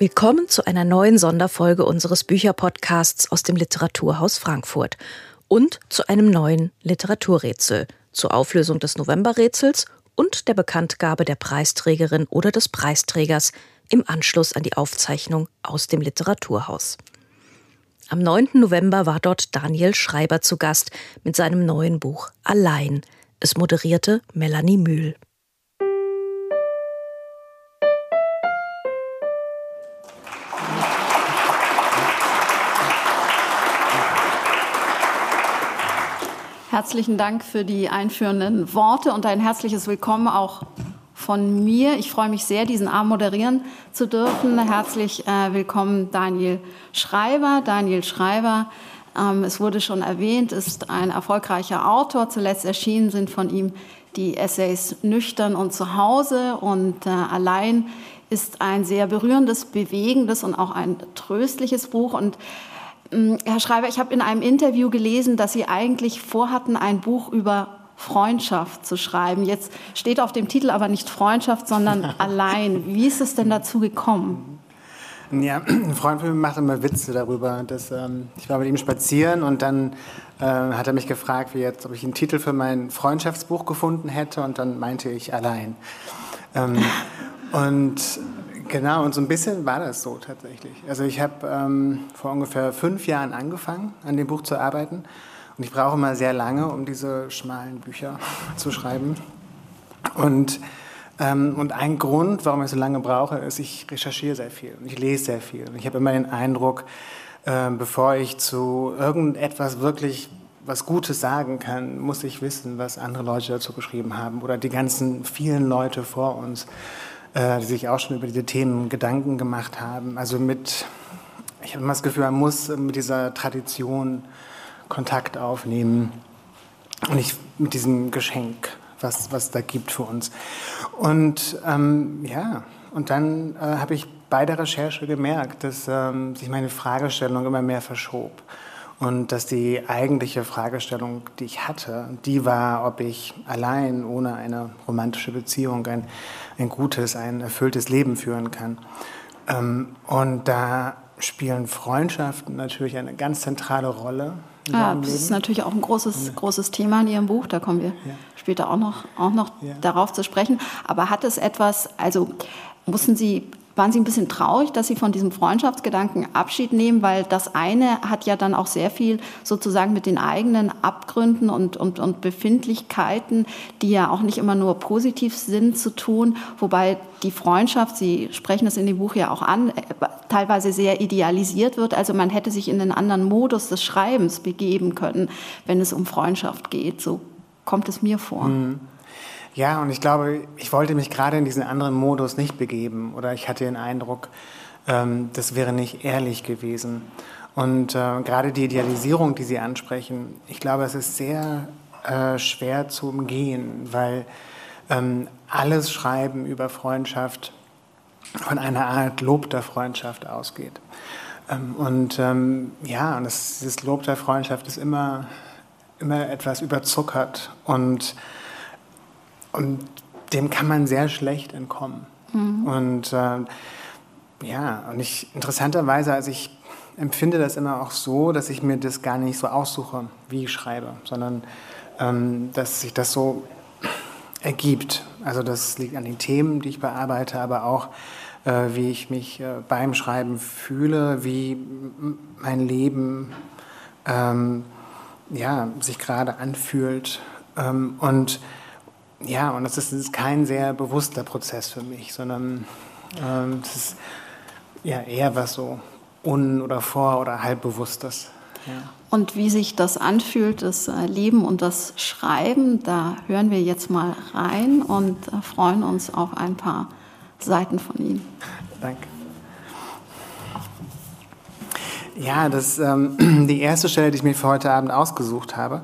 Willkommen zu einer neuen Sonderfolge unseres Bücherpodcasts aus dem Literaturhaus Frankfurt und zu einem neuen Literaturrätsel zur Auflösung des Novemberrätsels und der Bekanntgabe der Preisträgerin oder des Preisträgers im Anschluss an die Aufzeichnung aus dem Literaturhaus. Am 9. November war dort Daniel Schreiber zu Gast mit seinem neuen Buch Allein. Es moderierte Melanie Mühl. Herzlichen Dank für die einführenden Worte und ein herzliches Willkommen auch von mir. Ich freue mich sehr, diesen Abend moderieren zu dürfen. Herzlich äh, willkommen Daniel Schreiber. Daniel Schreiber, ähm, es wurde schon erwähnt, ist ein erfolgreicher Autor. Zuletzt erschienen sind von ihm die Essays Nüchtern und Zuhause und äh, allein ist ein sehr berührendes, bewegendes und auch ein tröstliches Buch und Herr Schreiber, ich habe in einem Interview gelesen, dass Sie eigentlich vorhatten, ein Buch über Freundschaft zu schreiben. Jetzt steht auf dem Titel aber nicht Freundschaft, sondern allein. Wie ist es denn dazu gekommen? Ja, ein Freund von mir macht immer Witze darüber. Dass, ähm, ich war mit ihm spazieren und dann äh, hat er mich gefragt, wie jetzt, ob ich einen Titel für mein Freundschaftsbuch gefunden hätte und dann meinte ich allein. Ähm, und Genau, und so ein bisschen war das so tatsächlich. Also ich habe ähm, vor ungefähr fünf Jahren angefangen, an dem Buch zu arbeiten. Und ich brauche immer sehr lange, um diese schmalen Bücher zu schreiben. Und, ähm, und ein Grund, warum ich so lange brauche, ist, ich recherchiere sehr viel und ich lese sehr viel. Und ich habe immer den Eindruck, äh, bevor ich zu irgendetwas wirklich was Gutes sagen kann, muss ich wissen, was andere Leute dazu geschrieben haben oder die ganzen vielen Leute vor uns äh, die sich auch schon über diese Themen Gedanken gemacht haben. Also mit, ich habe immer das Gefühl, man muss mit dieser Tradition Kontakt aufnehmen und nicht mit diesem Geschenk, was, was da gibt für uns. Und ähm, ja, und dann äh, habe ich bei der Recherche gemerkt, dass ähm, sich meine Fragestellung immer mehr verschob. Und dass die eigentliche Fragestellung, die ich hatte, die war, ob ich allein ohne eine romantische Beziehung ein, ein gutes, ein erfülltes Leben führen kann. Ähm, und da spielen Freundschaften natürlich eine ganz zentrale Rolle. Ja, das Leben. ist natürlich auch ein großes, großes Thema in Ihrem Buch. Da kommen wir ja. später auch noch, auch noch ja. darauf zu sprechen. Aber hat es etwas, also mussten Sie waren Sie ein bisschen traurig, dass Sie von diesem Freundschaftsgedanken Abschied nehmen, weil das eine hat ja dann auch sehr viel sozusagen mit den eigenen Abgründen und, und, und Befindlichkeiten, die ja auch nicht immer nur positiv sind, zu tun, wobei die Freundschaft, Sie sprechen es in dem Buch ja auch an, teilweise sehr idealisiert wird. Also man hätte sich in einen anderen Modus des Schreibens begeben können, wenn es um Freundschaft geht. So kommt es mir vor. Mhm. Ja, und ich glaube, ich wollte mich gerade in diesen anderen Modus nicht begeben oder ich hatte den Eindruck, ähm, das wäre nicht ehrlich gewesen. Und äh, gerade die Idealisierung, die Sie ansprechen, ich glaube, es ist sehr äh, schwer zu umgehen, weil ähm, alles Schreiben über Freundschaft von einer Art Lob der Freundschaft ausgeht. Ähm, und ähm, ja, und das, dieses Lob der Freundschaft ist immer, immer etwas überzuckert und und dem kann man sehr schlecht entkommen. Mhm. Und äh, ja, und ich interessanterweise, also ich empfinde das immer auch so, dass ich mir das gar nicht so aussuche, wie ich schreibe, sondern ähm, dass sich das so ergibt. Also das liegt an den Themen, die ich bearbeite, aber auch äh, wie ich mich äh, beim Schreiben fühle, wie mein Leben ähm, ja, sich gerade anfühlt. Ähm, und ja, und das ist, das ist, kein sehr bewusster Prozess für mich, sondern ähm, das ist ja eher was so un- oder vor- oder halbbewusstes. Ja. Und wie sich das anfühlt, das äh, Leben und das Schreiben, da hören wir jetzt mal rein und äh, freuen uns auf ein paar Seiten von Ihnen. Danke. Ja, das ähm, die erste Stelle, die ich mir für heute Abend ausgesucht habe.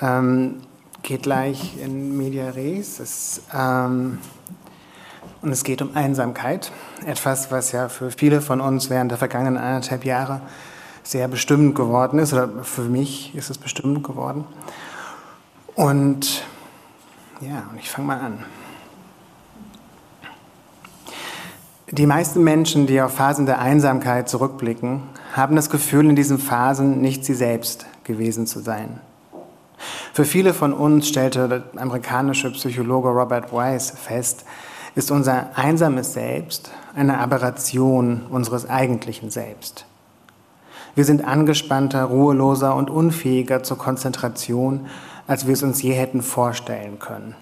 Ähm, geht gleich in Media Res. Es, ähm, und es geht um Einsamkeit. Etwas, was ja für viele von uns während der vergangenen anderthalb Jahre sehr bestimmend geworden ist, oder für mich ist es bestimmend geworden. Und ja, ich fange mal an. Die meisten Menschen, die auf Phasen der Einsamkeit zurückblicken, haben das Gefühl, in diesen Phasen nicht sie selbst gewesen zu sein. Für viele von uns stellte der amerikanische Psychologe Robert Weiss fest, ist unser einsames Selbst eine Aberration unseres eigentlichen Selbst. Wir sind angespannter, ruheloser und unfähiger zur Konzentration, als wir es uns je hätten vorstellen können.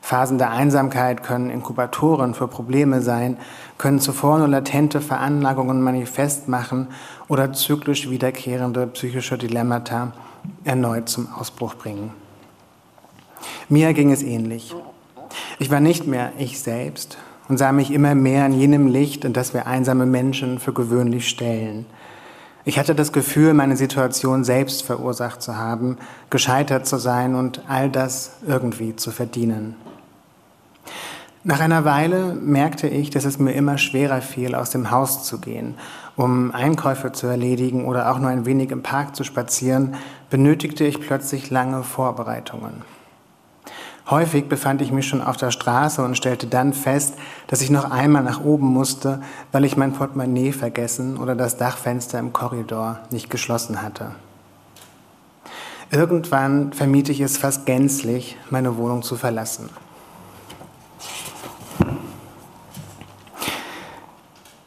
Phasen der Einsamkeit können Inkubatoren für Probleme sein, können zuvor nur latente Veranlagungen manifest machen oder zyklisch wiederkehrende psychische Dilemmata erneut zum Ausbruch bringen. Mir ging es ähnlich. Ich war nicht mehr ich selbst und sah mich immer mehr in jenem Licht, in das wir einsame Menschen für gewöhnlich stellen. Ich hatte das Gefühl, meine Situation selbst verursacht zu haben, gescheitert zu sein und all das irgendwie zu verdienen. Nach einer Weile merkte ich, dass es mir immer schwerer fiel, aus dem Haus zu gehen. Um Einkäufe zu erledigen oder auch nur ein wenig im Park zu spazieren, benötigte ich plötzlich lange Vorbereitungen. Häufig befand ich mich schon auf der Straße und stellte dann fest, dass ich noch einmal nach oben musste, weil ich mein Portemonnaie vergessen oder das Dachfenster im Korridor nicht geschlossen hatte. Irgendwann vermied ich es fast gänzlich, meine Wohnung zu verlassen.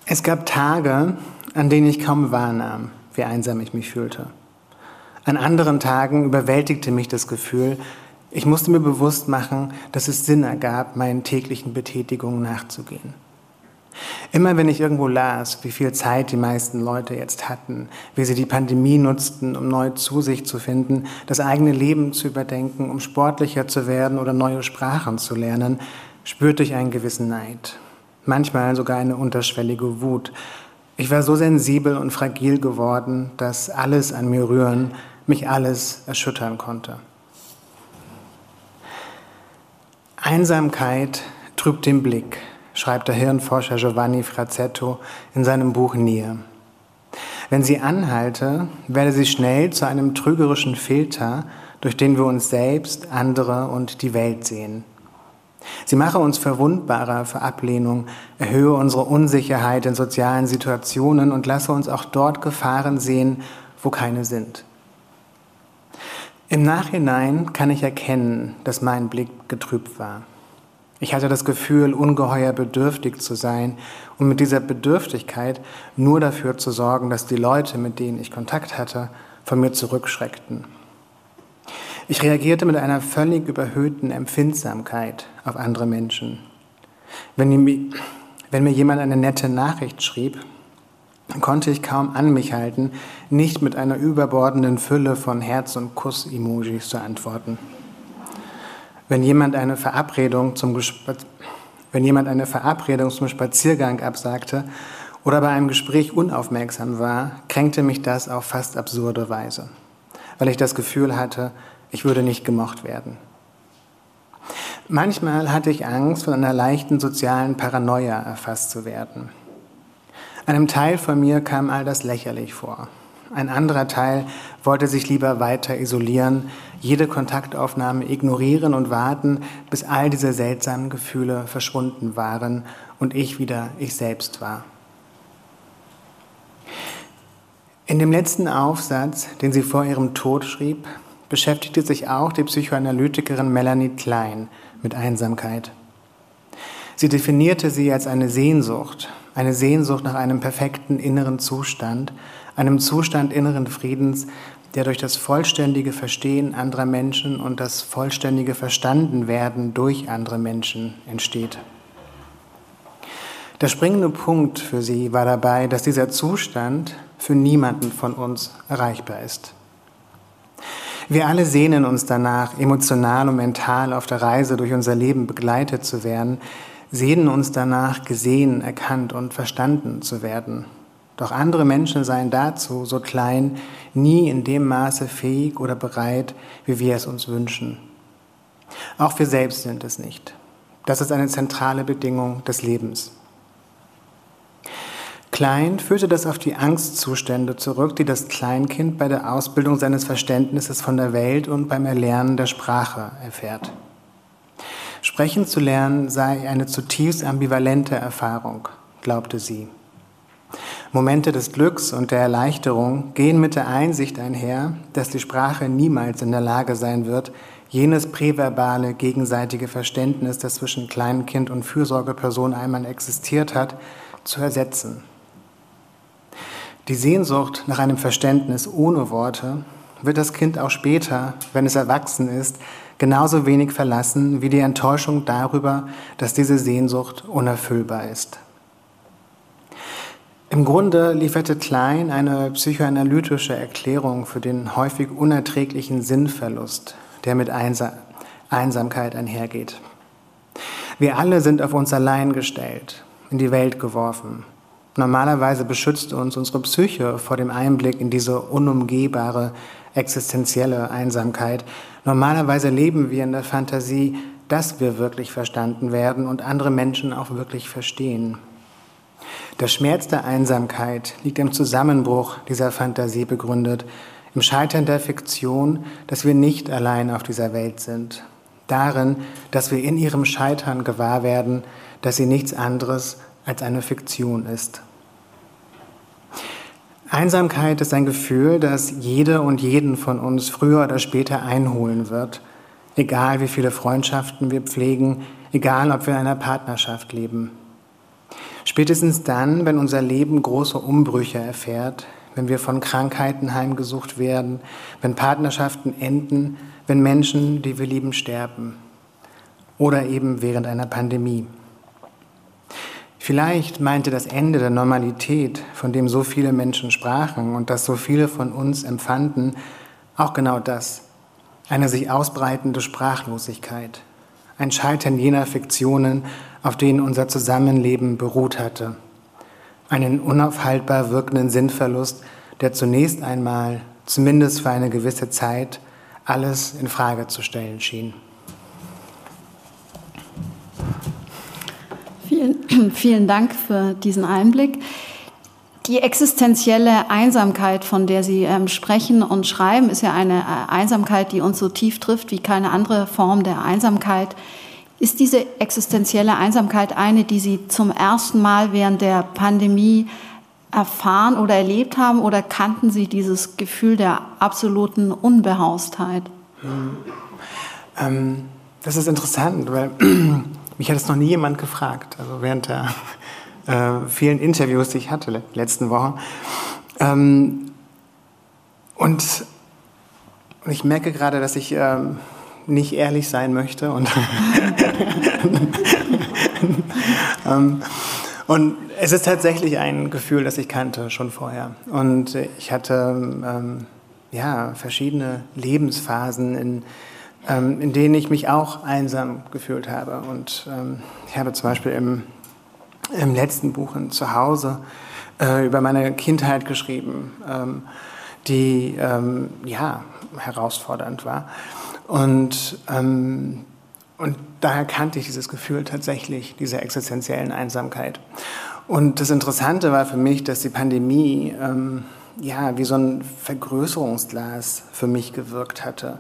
Es gab Tage, an denen ich kaum wahrnahm, wie einsam ich mich fühlte. An anderen Tagen überwältigte mich das Gefühl, ich musste mir bewusst machen, dass es Sinn ergab, meinen täglichen Betätigungen nachzugehen. Immer wenn ich irgendwo las, wie viel Zeit die meisten Leute jetzt hatten, wie sie die Pandemie nutzten, um neu zu sich zu finden, das eigene Leben zu überdenken, um sportlicher zu werden oder neue Sprachen zu lernen, spürte ich einen gewissen Neid manchmal sogar eine unterschwellige Wut. Ich war so sensibel und fragil geworden, dass alles an mir rühren, mich alles erschüttern konnte. Einsamkeit trübt den Blick, schreibt der Hirnforscher Giovanni Frazzetto in seinem Buch Nier. Wenn sie anhalte, werde sie schnell zu einem trügerischen Filter, durch den wir uns selbst, andere und die Welt sehen. Sie mache uns verwundbarer für Ablehnung, erhöhe unsere Unsicherheit in sozialen Situationen und lasse uns auch dort Gefahren sehen, wo keine sind. Im Nachhinein kann ich erkennen, dass mein Blick getrübt war. Ich hatte das Gefühl, ungeheuer bedürftig zu sein und mit dieser Bedürftigkeit nur dafür zu sorgen, dass die Leute, mit denen ich Kontakt hatte, von mir zurückschreckten. Ich reagierte mit einer völlig überhöhten Empfindsamkeit auf andere Menschen. Wenn, wenn mir jemand eine nette Nachricht schrieb, konnte ich kaum an mich halten, nicht mit einer überbordenden Fülle von Herz- und Kuss-Emojis zu antworten. Wenn jemand eine Verabredung zum wenn jemand eine Verabredung zum Spaziergang absagte oder bei einem Gespräch unaufmerksam war, kränkte mich das auf fast absurde Weise, weil ich das Gefühl hatte, ich würde nicht gemocht werden. Manchmal hatte ich Angst, von einer leichten sozialen Paranoia erfasst zu werden. Einem Teil von mir kam all das lächerlich vor. Ein anderer Teil wollte sich lieber weiter isolieren, jede Kontaktaufnahme ignorieren und warten, bis all diese seltsamen Gefühle verschwunden waren und ich wieder ich selbst war. In dem letzten Aufsatz, den sie vor ihrem Tod schrieb, beschäftigte sich auch die Psychoanalytikerin Melanie Klein mit Einsamkeit. Sie definierte sie als eine Sehnsucht, eine Sehnsucht nach einem perfekten inneren Zustand, einem Zustand inneren Friedens, der durch das vollständige Verstehen anderer Menschen und das vollständige Verstandenwerden durch andere Menschen entsteht. Der springende Punkt für sie war dabei, dass dieser Zustand für niemanden von uns erreichbar ist. Wir alle sehnen uns danach, emotional und mental auf der Reise durch unser Leben begleitet zu werden, sehnen uns danach, gesehen, erkannt und verstanden zu werden. Doch andere Menschen seien dazu, so klein, nie in dem Maße fähig oder bereit, wie wir es uns wünschen. Auch wir selbst sind es nicht. Das ist eine zentrale Bedingung des Lebens. Klein führte das auf die Angstzustände zurück, die das Kleinkind bei der Ausbildung seines Verständnisses von der Welt und beim Erlernen der Sprache erfährt. Sprechen zu lernen sei eine zutiefst ambivalente Erfahrung. glaubte sie. Momente des Glücks und der Erleichterung gehen mit der Einsicht einher, dass die Sprache niemals in der Lage sein wird, jenes präverbale gegenseitige Verständnis, das zwischen Kleinkind und Fürsorgeperson einmal existiert hat, zu ersetzen. Die Sehnsucht nach einem Verständnis ohne Worte wird das Kind auch später, wenn es erwachsen ist, genauso wenig verlassen wie die Enttäuschung darüber, dass diese Sehnsucht unerfüllbar ist. Im Grunde lieferte Klein eine psychoanalytische Erklärung für den häufig unerträglichen Sinnverlust, der mit Einsamkeit einhergeht. Wir alle sind auf uns allein gestellt, in die Welt geworfen. Normalerweise beschützt uns unsere Psyche vor dem Einblick in diese unumgehbare existenzielle Einsamkeit. Normalerweise leben wir in der Fantasie, dass wir wirklich verstanden werden und andere Menschen auch wirklich verstehen. Der Schmerz der Einsamkeit liegt im Zusammenbruch dieser Fantasie begründet, im Scheitern der Fiktion, dass wir nicht allein auf dieser Welt sind, darin, dass wir in ihrem Scheitern gewahr werden, dass sie nichts anderes als eine Fiktion ist. Einsamkeit ist ein Gefühl, das jede und jeden von uns früher oder später einholen wird, egal wie viele Freundschaften wir pflegen, egal ob wir in einer Partnerschaft leben. Spätestens dann, wenn unser Leben große Umbrüche erfährt, wenn wir von Krankheiten heimgesucht werden, wenn Partnerschaften enden, wenn Menschen, die wir lieben, sterben oder eben während einer Pandemie. Vielleicht meinte das Ende der Normalität, von dem so viele Menschen sprachen und das so viele von uns empfanden, auch genau das, eine sich ausbreitende Sprachlosigkeit, ein Scheitern jener Fiktionen, auf denen unser Zusammenleben beruht hatte. Einen unaufhaltbar wirkenden Sinnverlust, der zunächst einmal, zumindest für eine gewisse Zeit, alles in Frage zu stellen schien. Vielen, vielen Dank für diesen Einblick. Die existenzielle Einsamkeit, von der Sie ähm, sprechen und schreiben, ist ja eine äh, Einsamkeit, die uns so tief trifft wie keine andere Form der Einsamkeit. Ist diese existenzielle Einsamkeit eine, die Sie zum ersten Mal während der Pandemie erfahren oder erlebt haben oder kannten Sie dieses Gefühl der absoluten Unbehaustheit? Hm. Ähm, das ist interessant, weil mich hat es noch nie jemand gefragt, also während der äh, vielen Interviews, die ich hatte letzten Wochen. Ähm, und ich merke gerade, dass ich ähm, nicht ehrlich sein möchte. Und, ähm, und es ist tatsächlich ein Gefühl, das ich kannte schon vorher. Und ich hatte ähm, ja, verschiedene Lebensphasen, in, ähm, in denen ich mich auch einsam gefühlt habe. Und ähm, ich habe zum Beispiel im, im letzten Buch in Zuhause äh, über meine Kindheit geschrieben, ähm, die ja, herausfordernd war. Und, ähm, und daher kannte ich dieses Gefühl tatsächlich, dieser existenziellen Einsamkeit. Und das Interessante war für mich, dass die Pandemie ähm, ja wie so ein Vergrößerungsglas für mich gewirkt hatte.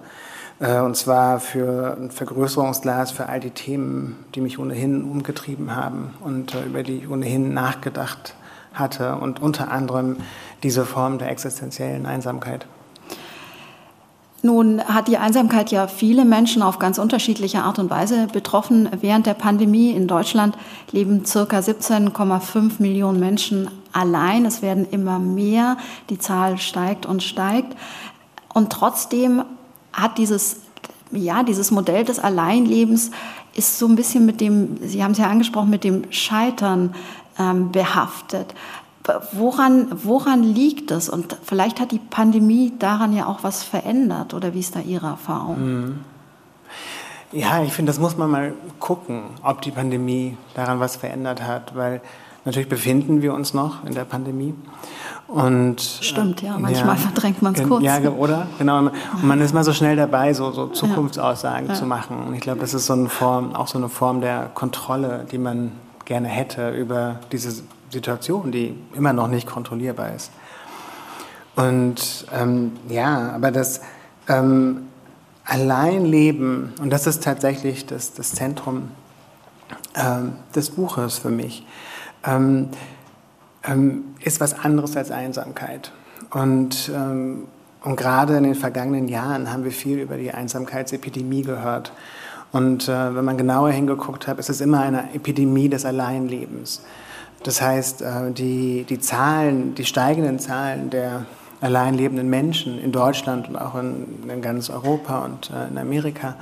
Äh, und zwar für ein Vergrößerungsglas für all die Themen, die mich ohnehin umgetrieben haben und äh, über die ich ohnehin nachgedacht hatte. Und unter anderem diese Form der existenziellen Einsamkeit. Nun hat die Einsamkeit ja viele Menschen auf ganz unterschiedliche Art und Weise betroffen. Während der Pandemie in Deutschland leben circa 17,5 Millionen Menschen allein. Es werden immer mehr. Die Zahl steigt und steigt. Und trotzdem hat dieses, ja, dieses Modell des Alleinlebens ist so ein bisschen mit dem, Sie haben es ja angesprochen, mit dem Scheitern ähm, behaftet. Woran, woran liegt das? Und vielleicht hat die Pandemie daran ja auch was verändert. Oder wie ist da Ihre Erfahrung? Mhm. Ja, ich finde, das muss man mal gucken, ob die Pandemie daran was verändert hat, weil natürlich befinden wir uns noch in der Pandemie. Und, Stimmt, ja, manchmal ja, verdrängt man es kurz. Ja, oder? Genau. Und man ist mal so schnell dabei, so, so Zukunftsaussagen ja. zu machen. Und ich glaube, das ist so eine Form, auch so eine Form der Kontrolle, die man gerne hätte über diese Situation, die immer noch nicht kontrollierbar ist. Und ähm, ja, aber das ähm, Alleinleben, und das ist tatsächlich das, das Zentrum ähm, des Buches für mich, ähm, ähm, ist was anderes als Einsamkeit. Und, ähm, und gerade in den vergangenen Jahren haben wir viel über die Einsamkeitsepidemie gehört. Und äh, wenn man genauer hingeguckt hat, ist es immer eine Epidemie des Alleinlebens. Das heißt, äh, die, die Zahlen, die steigenden Zahlen der allein lebenden Menschen in Deutschland und auch in, in ganz Europa und äh, in Amerika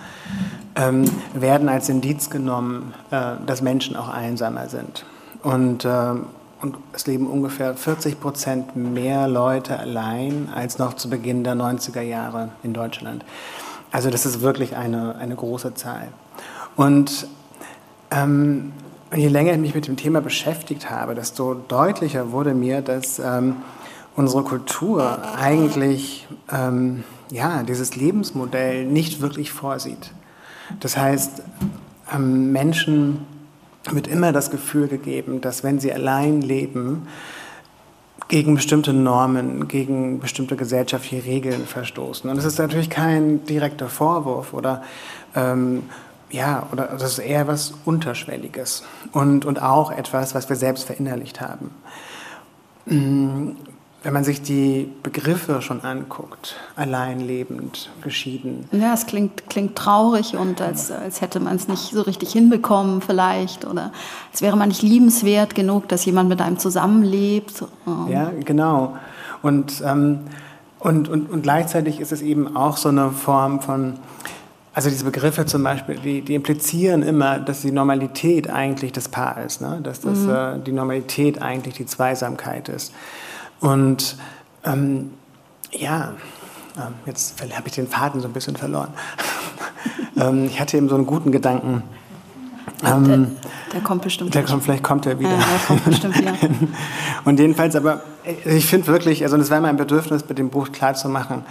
ähm, werden als Indiz genommen, äh, dass Menschen auch einsamer sind. Und, äh, und es leben ungefähr 40 Prozent mehr Leute allein als noch zu Beginn der 90er Jahre in Deutschland. Also das ist wirklich eine, eine große Zahl. Und ähm, je länger ich mich mit dem Thema beschäftigt habe, desto deutlicher wurde mir, dass ähm, unsere Kultur eigentlich ähm, ja, dieses Lebensmodell nicht wirklich vorsieht. Das heißt, ähm, Menschen wird immer das Gefühl gegeben, dass wenn sie allein leben, gegen bestimmte Normen, gegen bestimmte gesellschaftliche Regeln verstoßen. Und es ist natürlich kein direkter Vorwurf oder ähm, ja, oder das ist eher was Unterschwelliges und, und auch etwas, was wir selbst verinnerlicht haben wenn man sich die Begriffe schon anguckt, allein lebend, geschieden. Ja, es klingt, klingt traurig und als, als hätte man es nicht so richtig hinbekommen vielleicht oder als wäre man nicht liebenswert genug, dass jemand mit einem zusammenlebt. Ja, genau. Und, ähm, und, und, und gleichzeitig ist es eben auch so eine Form von, also diese Begriffe zum Beispiel, die, die implizieren immer, dass die Normalität eigentlich das Paar ist, ne? dass das, mhm. äh, die Normalität eigentlich die Zweisamkeit ist. Und ähm, ja, ähm, jetzt habe ich den Faden so ein bisschen verloren. ähm, ich hatte eben so einen guten Gedanken. Ähm, der, der, kommt bestimmt. Der kommt, vielleicht kommt er wieder. Ja, der kommt bestimmt wieder. Und jedenfalls, aber äh, ich finde wirklich, also das wäre mein Bedürfnis, mit dem Buch klarzumachen,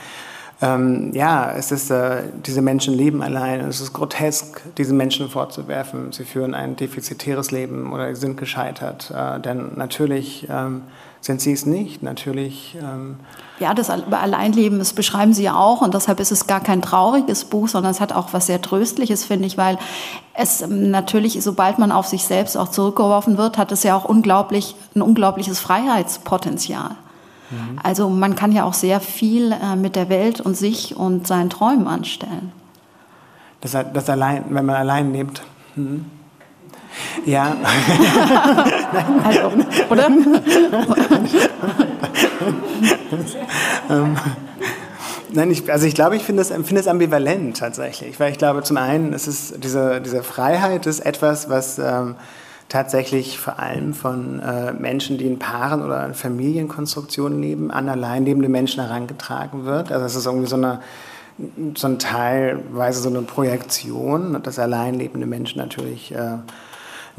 ähm, ja, es ist, äh, diese Menschen leben allein. Es ist grotesk, diesen Menschen vorzuwerfen, sie führen ein defizitäres Leben oder sind gescheitert. Äh, denn natürlich ähm, sind sie es nicht, natürlich. Ähm ja, das Alleinleben, das beschreiben Sie ja auch und deshalb ist es gar kein trauriges Buch, sondern es hat auch was sehr Tröstliches, finde ich, weil es ähm, natürlich, sobald man auf sich selbst auch zurückgeworfen wird, hat es ja auch unglaublich, ein unglaubliches Freiheitspotenzial. Mhm. Also man kann ja auch sehr viel äh, mit der Welt und sich und seinen Träumen anstellen. Das, das allein, wenn man allein lebt. Mhm. Ja. also, oder? ähm, nein, ich, also ich glaube, ich finde es find ambivalent tatsächlich, weil ich glaube, zum einen ist es diese, diese Freiheit ist etwas, was ähm, tatsächlich vor allem von äh, Menschen, die in Paaren oder in Familienkonstruktionen leben, an allein lebende Menschen herangetragen wird. Also es ist irgendwie so eine so ein teilweise so eine Projektion, dass allein lebende Menschen natürlich äh,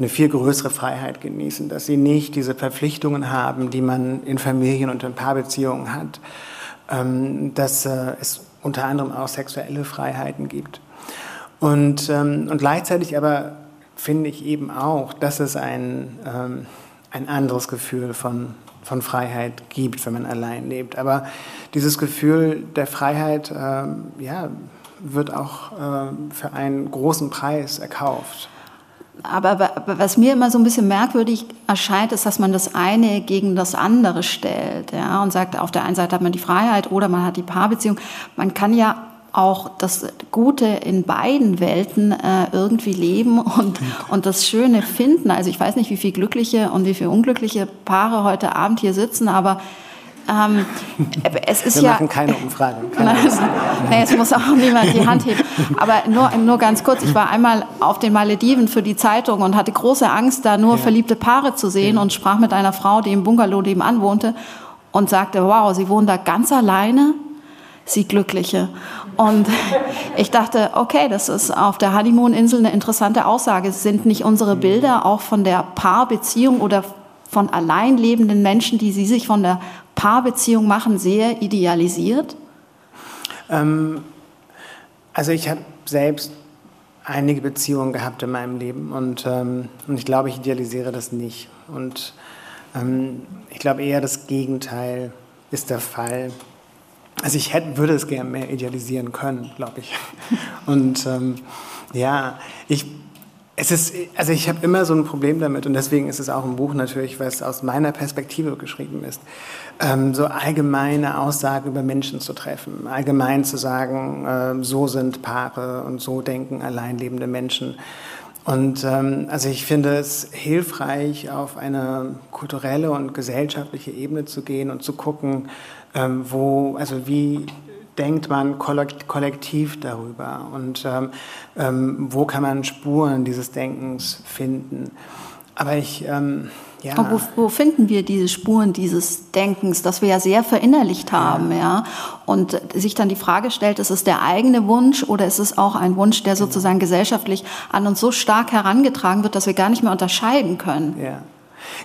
eine viel größere Freiheit genießen, dass sie nicht diese Verpflichtungen haben, die man in Familien und in Paarbeziehungen hat, ähm, dass äh, es unter anderem auch sexuelle Freiheiten gibt. Und, ähm, und gleichzeitig aber finde ich eben auch, dass es ein, ähm, ein anderes Gefühl von, von Freiheit gibt, wenn man allein lebt. Aber dieses Gefühl der Freiheit ja, wird auch für einen großen Preis erkauft aber was mir immer so ein bisschen merkwürdig erscheint, ist, dass man das eine gegen das andere stellt. Ja, und sagt, auf der einen Seite hat man die Freiheit oder man hat die Paarbeziehung. Man kann ja auch das Gute in beiden Welten äh, irgendwie leben und, und das Schöne finden. Also ich weiß nicht, wie viele glückliche und wie viele unglückliche Paare heute Abend hier sitzen, aber ähm, es ist Wir ja, machen keine Umfragen. Keine nee, es muss auch niemand die Hand heben. Aber nur, nur ganz kurz, ich war einmal auf den Malediven für die Zeitung und hatte große Angst, da nur ja. verliebte Paare zu sehen ja. und sprach mit einer Frau, die im Bungalow nebenan wohnte und sagte, wow, sie wohnen da ganz alleine, sie Glückliche. Und ich dachte, okay, das ist auf der Honeymoon-Insel eine interessante Aussage. Sind nicht unsere Bilder auch von der Paarbeziehung oder von allein lebenden Menschen, die Sie sich von der Paarbeziehung machen, sehr idealisiert? Ähm, also ich habe selbst einige Beziehungen gehabt in meinem Leben und, ähm, und ich glaube, ich idealisiere das nicht. Und ähm, ich glaube eher, das Gegenteil ist der Fall. Also ich hätte, würde es gerne mehr idealisieren können, glaube ich. Und ähm, ja, ich Es ist, also ich habe immer so ein Problem damit und deswegen ist es auch ein Buch natürlich, was aus meiner Perspektive geschrieben ist, ähm, so allgemeine Aussagen über Menschen zu treffen, allgemein zu sagen, äh, so sind Paare und so denken alleinlebende Menschen. Und ähm, also ich finde es hilfreich, auf eine kulturelle und gesellschaftliche Ebene zu gehen und zu gucken, ähm, wo, also wie denkt man kollektiv darüber und ähm, ähm, wo kann man Spuren dieses Denkens finden. Aber ich, ähm, ja. Aber wo, wo, finden wir diese Spuren dieses Denkens, das wir ja sehr verinnerlicht haben, ja. ja? Und sich dann die Frage stellt, ist es der eigene Wunsch oder ist es auch ein Wunsch, der sozusagen gesellschaftlich an uns so stark herangetragen wird, dass wir gar nicht mehr unterscheiden können? Ja.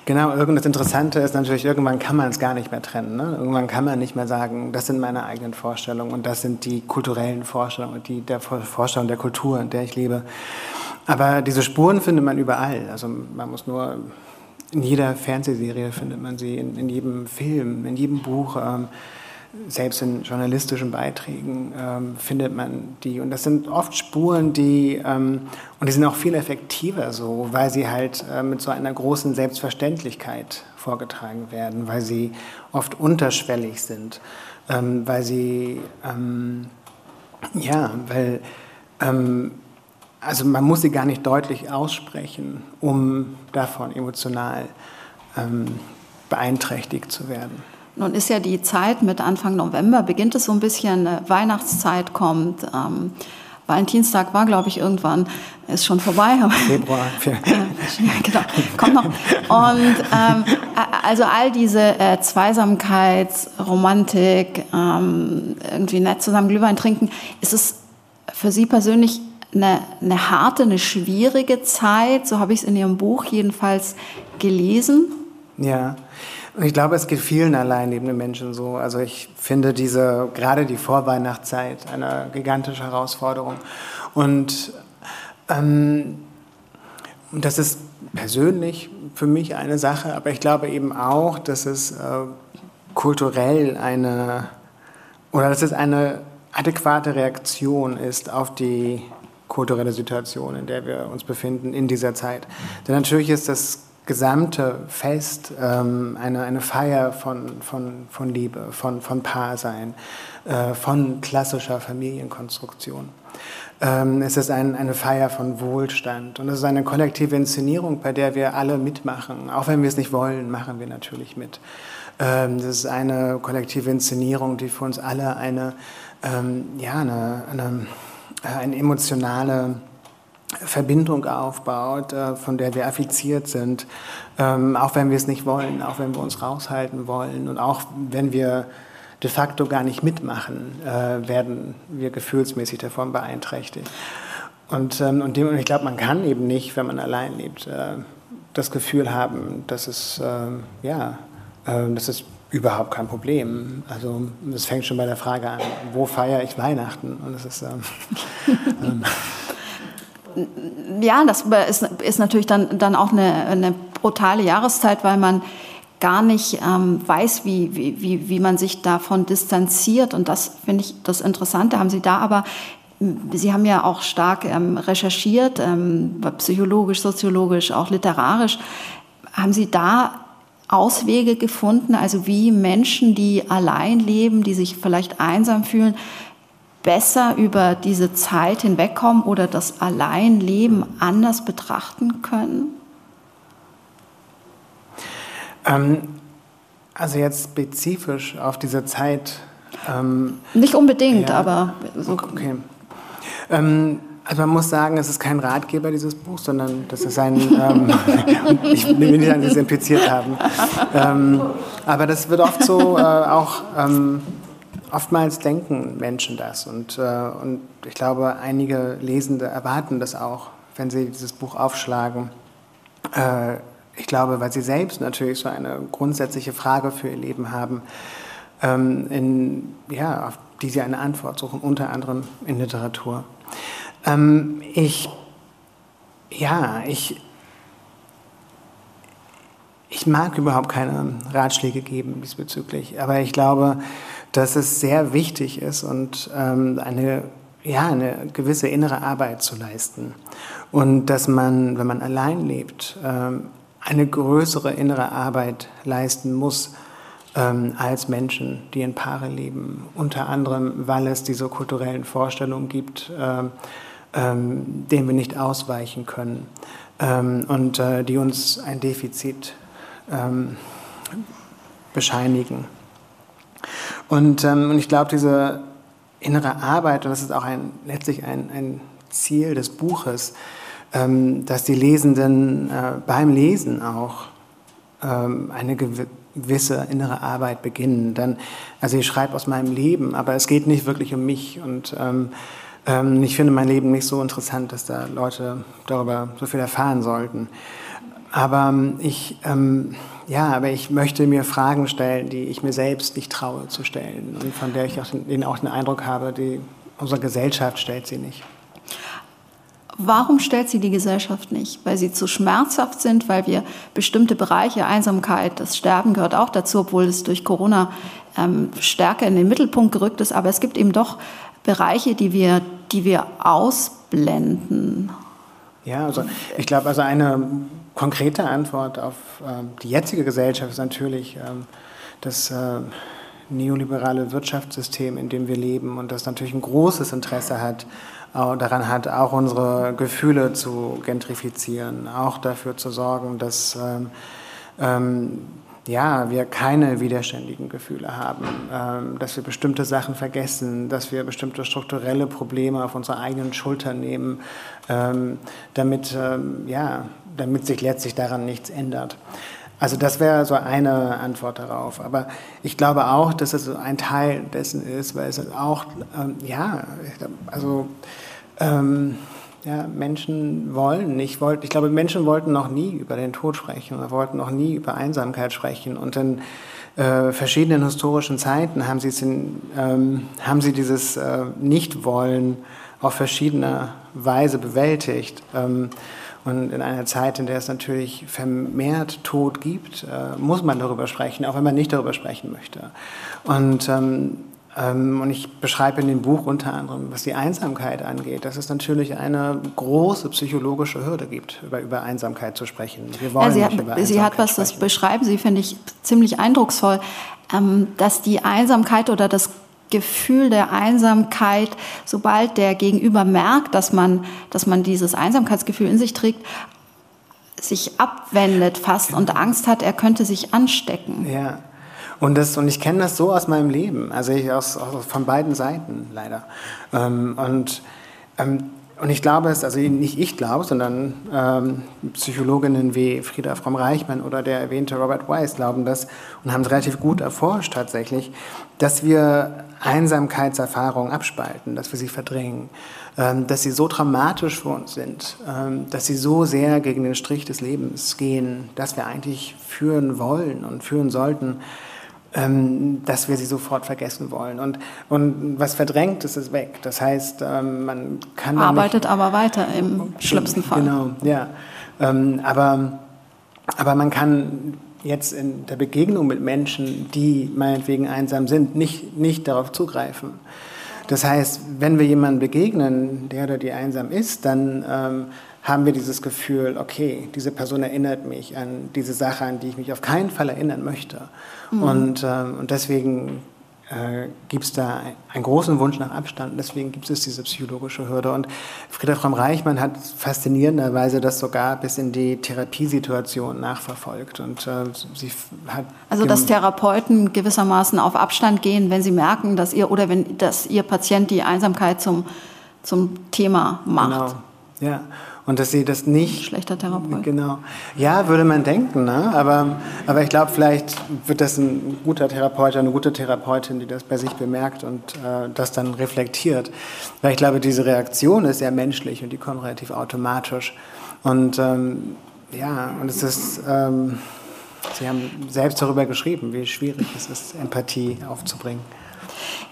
Genau, das Interessante ist natürlich, irgendwann kann man es gar nicht mehr trennen. Ne? Irgendwann kann man nicht mehr sagen, das sind meine eigenen Vorstellungen und das sind die kulturellen Vorstellungen, die der Vorstellung der Kultur, in der ich lebe. Aber diese Spuren findet man überall. Also man muss nur in jeder Fernsehserie findet man sie, in, in jedem Film, in jedem Buch. Ähm, selbst in journalistischen Beiträgen ähm, findet man die. Und das sind oft Spuren, die, ähm, und die sind auch viel effektiver so, weil sie halt äh, mit so einer großen Selbstverständlichkeit vorgetragen werden, weil sie oft unterschwellig sind, ähm, weil sie, ähm, ja, weil, ähm, also man muss sie gar nicht deutlich aussprechen, um davon emotional ähm, beeinträchtigt zu werden. Nun ist ja die Zeit mit Anfang November, beginnt es so ein bisschen, äh, Weihnachtszeit kommt. Ähm, Valentinstag war, glaube ich, irgendwann, ist schon vorbei. Februar. ja, genau, kommt noch. Und ähm, also all diese äh, Zweisamkeit, Romantik, ähm, irgendwie nett zusammen Glühwein trinken, ist es für Sie persönlich eine, eine harte, eine schwierige Zeit? So habe ich es in Ihrem Buch jedenfalls gelesen. Ja, ich glaube, es geht vielen alleinlebenden Menschen so. Also ich finde diese, gerade die Vorweihnachtszeit eine gigantische Herausforderung. Und ähm, das ist persönlich für mich eine Sache, aber ich glaube eben auch, dass es äh, kulturell eine, oder dass es eine adäquate Reaktion ist auf die kulturelle Situation, in der wir uns befinden in dieser Zeit. Denn natürlich ist das gesamte Fest ähm, eine, eine Feier von, von, von Liebe, von, von Paarsein, äh, von klassischer Familienkonstruktion. Ähm, es ist ein, eine Feier von Wohlstand und es ist eine kollektive Inszenierung, bei der wir alle mitmachen. Auch wenn wir es nicht wollen, machen wir natürlich mit. Ähm, das ist eine kollektive Inszenierung, die für uns alle eine, ähm, ja, eine, eine, äh, eine emotionale Verbindung aufbaut, äh, von der wir affiziert sind, ähm, auch wenn wir es nicht wollen, auch wenn wir uns raushalten wollen und auch wenn wir de facto gar nicht mitmachen, äh, werden wir gefühlsmäßig davon beeinträchtigt. Und, ähm, und, ich glaube, man kann eben nicht, wenn man allein lebt, äh, das Gefühl haben, dass es, ja, das ist überhaupt kein Problem. Also das fängt schon bei der Frage an, wo feiere ich Weihnachten? Und das ist ähm, ähm ja, das ist, ist natürlich dann, dann auch eine, eine brutale Jahreszeit, weil man gar nicht ähm, weiß, wie, wie, wie man sich davon distanziert. Und das finde ich das Interessante. Haben Sie da aber, Sie haben ja auch stark ähm, recherchiert, ähm, psychologisch, soziologisch, auch literarisch. Haben Sie da Auswege gefunden, also wie Menschen, die allein leben, die sich vielleicht einsam fühlen, besser über diese Zeit hinwegkommen oder das Alleinleben anders betrachten können? Ähm, also jetzt spezifisch auf diese Zeit. Ähm, Nicht unbedingt, ja, aber so. Okay. Ähm, also man muss sagen, es ist kein Ratgeber dieses Buch, sondern das ist ein, ähm, ich will nicht sagen, dass Sie es impliziert haben. Ähm, aber das wird oft so äh, auch ähm, oftmals denken Menschen das und, äh, und ich glaube, einige Lesende erwarten das auch, wenn sie dieses Buch aufschlagen. Äh, ich glaube, weil sie selbst natürlich so eine grundsätzliche Frage für ihr Leben haben, ähm, in, ja, auf die sie eine Antwort suchen, unter anderem in Literatur. Ähm, ich, ja, ich, ich mag überhaupt keine Ratschläge geben diesbezüglich, aber ich glaube, dass es sehr wichtig ist und ähm, eine ja, eine gewisse innere Arbeit zu leisten. Und dass man, wenn man allein lebt, ähm, eine größere innere Arbeit leisten muss ähm, als Menschen, die in Paare leben. Unter anderem, weil es diese kulturellen Vorstellungen gibt, ähm, denen wir nicht ausweichen können und äh, die uns ein Defizit bescheinigen. Und, und ich glaube, diese innere Arbeit, und das ist auch ein, letztlich ein, ein Ziel des Buches, ähm, dass die Lesenden äh, beim Lesen auch ähm, eine gewisse innere Arbeit beginnen. Dann, also ich schreibe aus meinem Leben, aber es geht nicht wirklich um mich. Und ähm, ähm ich finde mein Leben nicht so interessant, dass da Leute darüber so viel erfahren sollten. Aber ähm, ich, ähm, ja, aber ich möchte mir Fragen stellen, die ich mir selbst nicht traue zu stellen und von der ich auch den, auch den Eindruck habe, die unsere Gesellschaft stellt sie nicht. Warum stellt sie die Gesellschaft nicht? Weil sie zu schmerzhaft sind, weil wir bestimmte Bereiche, Einsamkeit, das Sterben gehört auch dazu, obwohl es durch Corona ähm, stärker in den Mittelpunkt gerückt ist. Aber es gibt eben doch Bereiche, die wir, die wir ausblenden. Ja, also ich glaube, also eine konkrete Antwort auf ähm, die jetzige Gesellschaft ist natürlich ähm, das äh, neoliberale Wirtschaftssystem, in dem wir leben und das natürlich ein großes Interesse hat, daran hat, auch unsere Gefühle zu gentrifizieren, auch dafür zu sorgen, dass ähm, ja, wir keine widerständigen Gefühle haben, ähm, dass wir bestimmte Sachen vergessen, dass wir bestimmte strukturelle Probleme auf unsere eigenen Schultern nehmen, ähm, damit, ähm, ja, damit sich letztlich daran nichts ändert. Also das wäre so eine Antwort darauf. Aber ich glaube auch, dass es ein Teil dessen ist, weil es auch, ja, also ähm, ja, Menschen wollen nicht, wollt, ich glaube, Menschen wollten noch nie über den Tod sprechen oder wollten noch nie über Einsamkeit sprechen. Und in äh, verschiedenen historischen Zeiten haben sie, in, ähm, haben sie dieses äh, Nichtwollen auf verschiedene Weise bewältigt. Ähm, und in einer Zeit, in der es natürlich vermehrt Tod gibt, äh, muss man darüber sprechen, auch wenn man nicht darüber sprechen möchte. Und ähm, und ich beschreibe in dem Buch unter anderem, was die Einsamkeit angeht, dass es natürlich eine große psychologische Hürde gibt, über, über Einsamkeit zu sprechen. Wir wollen ja, sie, hat, über Einsamkeit sie hat was, sprechen. das beschreiben Sie, finde ich ziemlich eindrucksvoll, ähm, dass die Einsamkeit oder das Gefühl der Einsamkeit, sobald der Gegenüber merkt, dass man, dass man dieses Einsamkeitsgefühl in sich trägt, sich abwendet fast und genau. Angst hat, er könnte sich anstecken. Ja. Und, das, und ich kenne das so aus meinem Leben, also ich aus, aus von beiden Seiten leider. Ähm, und, ähm, und ich glaube es, also nicht ich glaube, sondern ähm, Psychologinnen wie Frieda Fromm-Reichmann oder der erwähnte Robert Weiss glauben das und haben es relativ gut erforscht tatsächlich, dass wir Einsamkeitserfahrungen abspalten, dass wir sie verdrängen, ähm, dass sie so dramatisch für uns sind, ähm, dass sie so sehr gegen den Strich des Lebens gehen, dass wir eigentlich führen wollen und führen sollten, dass wir sie sofort vergessen wollen. Und, und was verdrängt ist, ist weg. Das heißt, ähm, man kann. Arbeitet aber weiter im schlimmsten Fall. Genau, ja. Ähm, aber, aber man kann jetzt in der Begegnung mit Menschen, die meinetwegen einsam sind, nicht, nicht darauf zugreifen. Das heißt, wenn wir jemandem begegnen, der oder die einsam ist, dann ähm, haben wir dieses Gefühl, okay, diese Person erinnert mich an diese Sache, an die ich mich auf keinen Fall erinnern möchte. Mhm. Und, ähm, und deswegen äh, gibt es da einen großen Wunsch nach Abstand. Deswegen gibt es diese psychologische Hürde. Und Friedrich Fromm Reichmann hat faszinierenderweise das sogar bis in die Therapiesituation nachverfolgt. Und äh, sie hat also dass Therapeuten gewissermaßen auf Abstand gehen, wenn sie merken, dass ihr oder wenn dass ihr Patient die Einsamkeit zum zum Thema macht. Genau. Ja. Und dass sie das nicht. Schlechter Therapeut. Genau. Ja, würde man denken, ne? aber, aber ich glaube, vielleicht wird das ein guter Therapeut, eine gute Therapeutin, die das bei sich bemerkt und äh, das dann reflektiert. Weil ich glaube, diese Reaktion ist sehr menschlich und die kommt relativ automatisch. Und ähm, ja, und es ist. Ähm, Sie haben selbst darüber geschrieben, wie schwierig es ist, Empathie aufzubringen.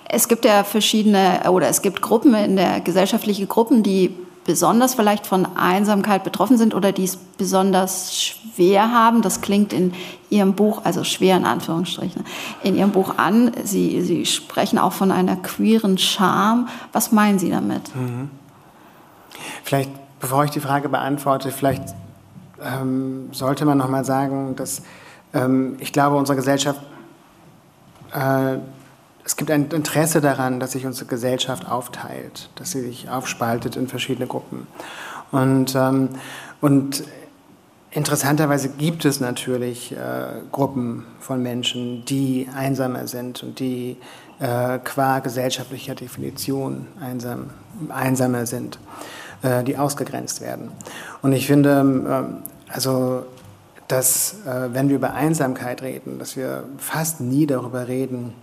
Es gibt ja verschiedene, oder es gibt Gruppen in der gesellschaftlichen Gruppen, die besonders vielleicht von Einsamkeit betroffen sind oder die es besonders schwer haben. Das klingt in Ihrem Buch, also schwer in Anführungsstrichen, in Ihrem Buch an. Sie, Sie sprechen auch von einer queeren Scham. Was meinen Sie damit? Mhm. Vielleicht, bevor ich die Frage beantworte, vielleicht ähm, sollte man noch mal sagen, dass ähm, ich glaube, unsere Gesellschaft äh, es gibt ein Interesse daran, dass sich unsere Gesellschaft aufteilt, dass sie sich aufspaltet in verschiedene Gruppen. Und, ähm, und interessanterweise gibt es natürlich äh, Gruppen von Menschen, die einsamer sind und die äh, qua gesellschaftlicher Definition einsam, einsamer sind, äh, die ausgegrenzt werden. Und ich finde, ähm, also dass äh, wenn wir über Einsamkeit reden, dass wir fast nie darüber reden,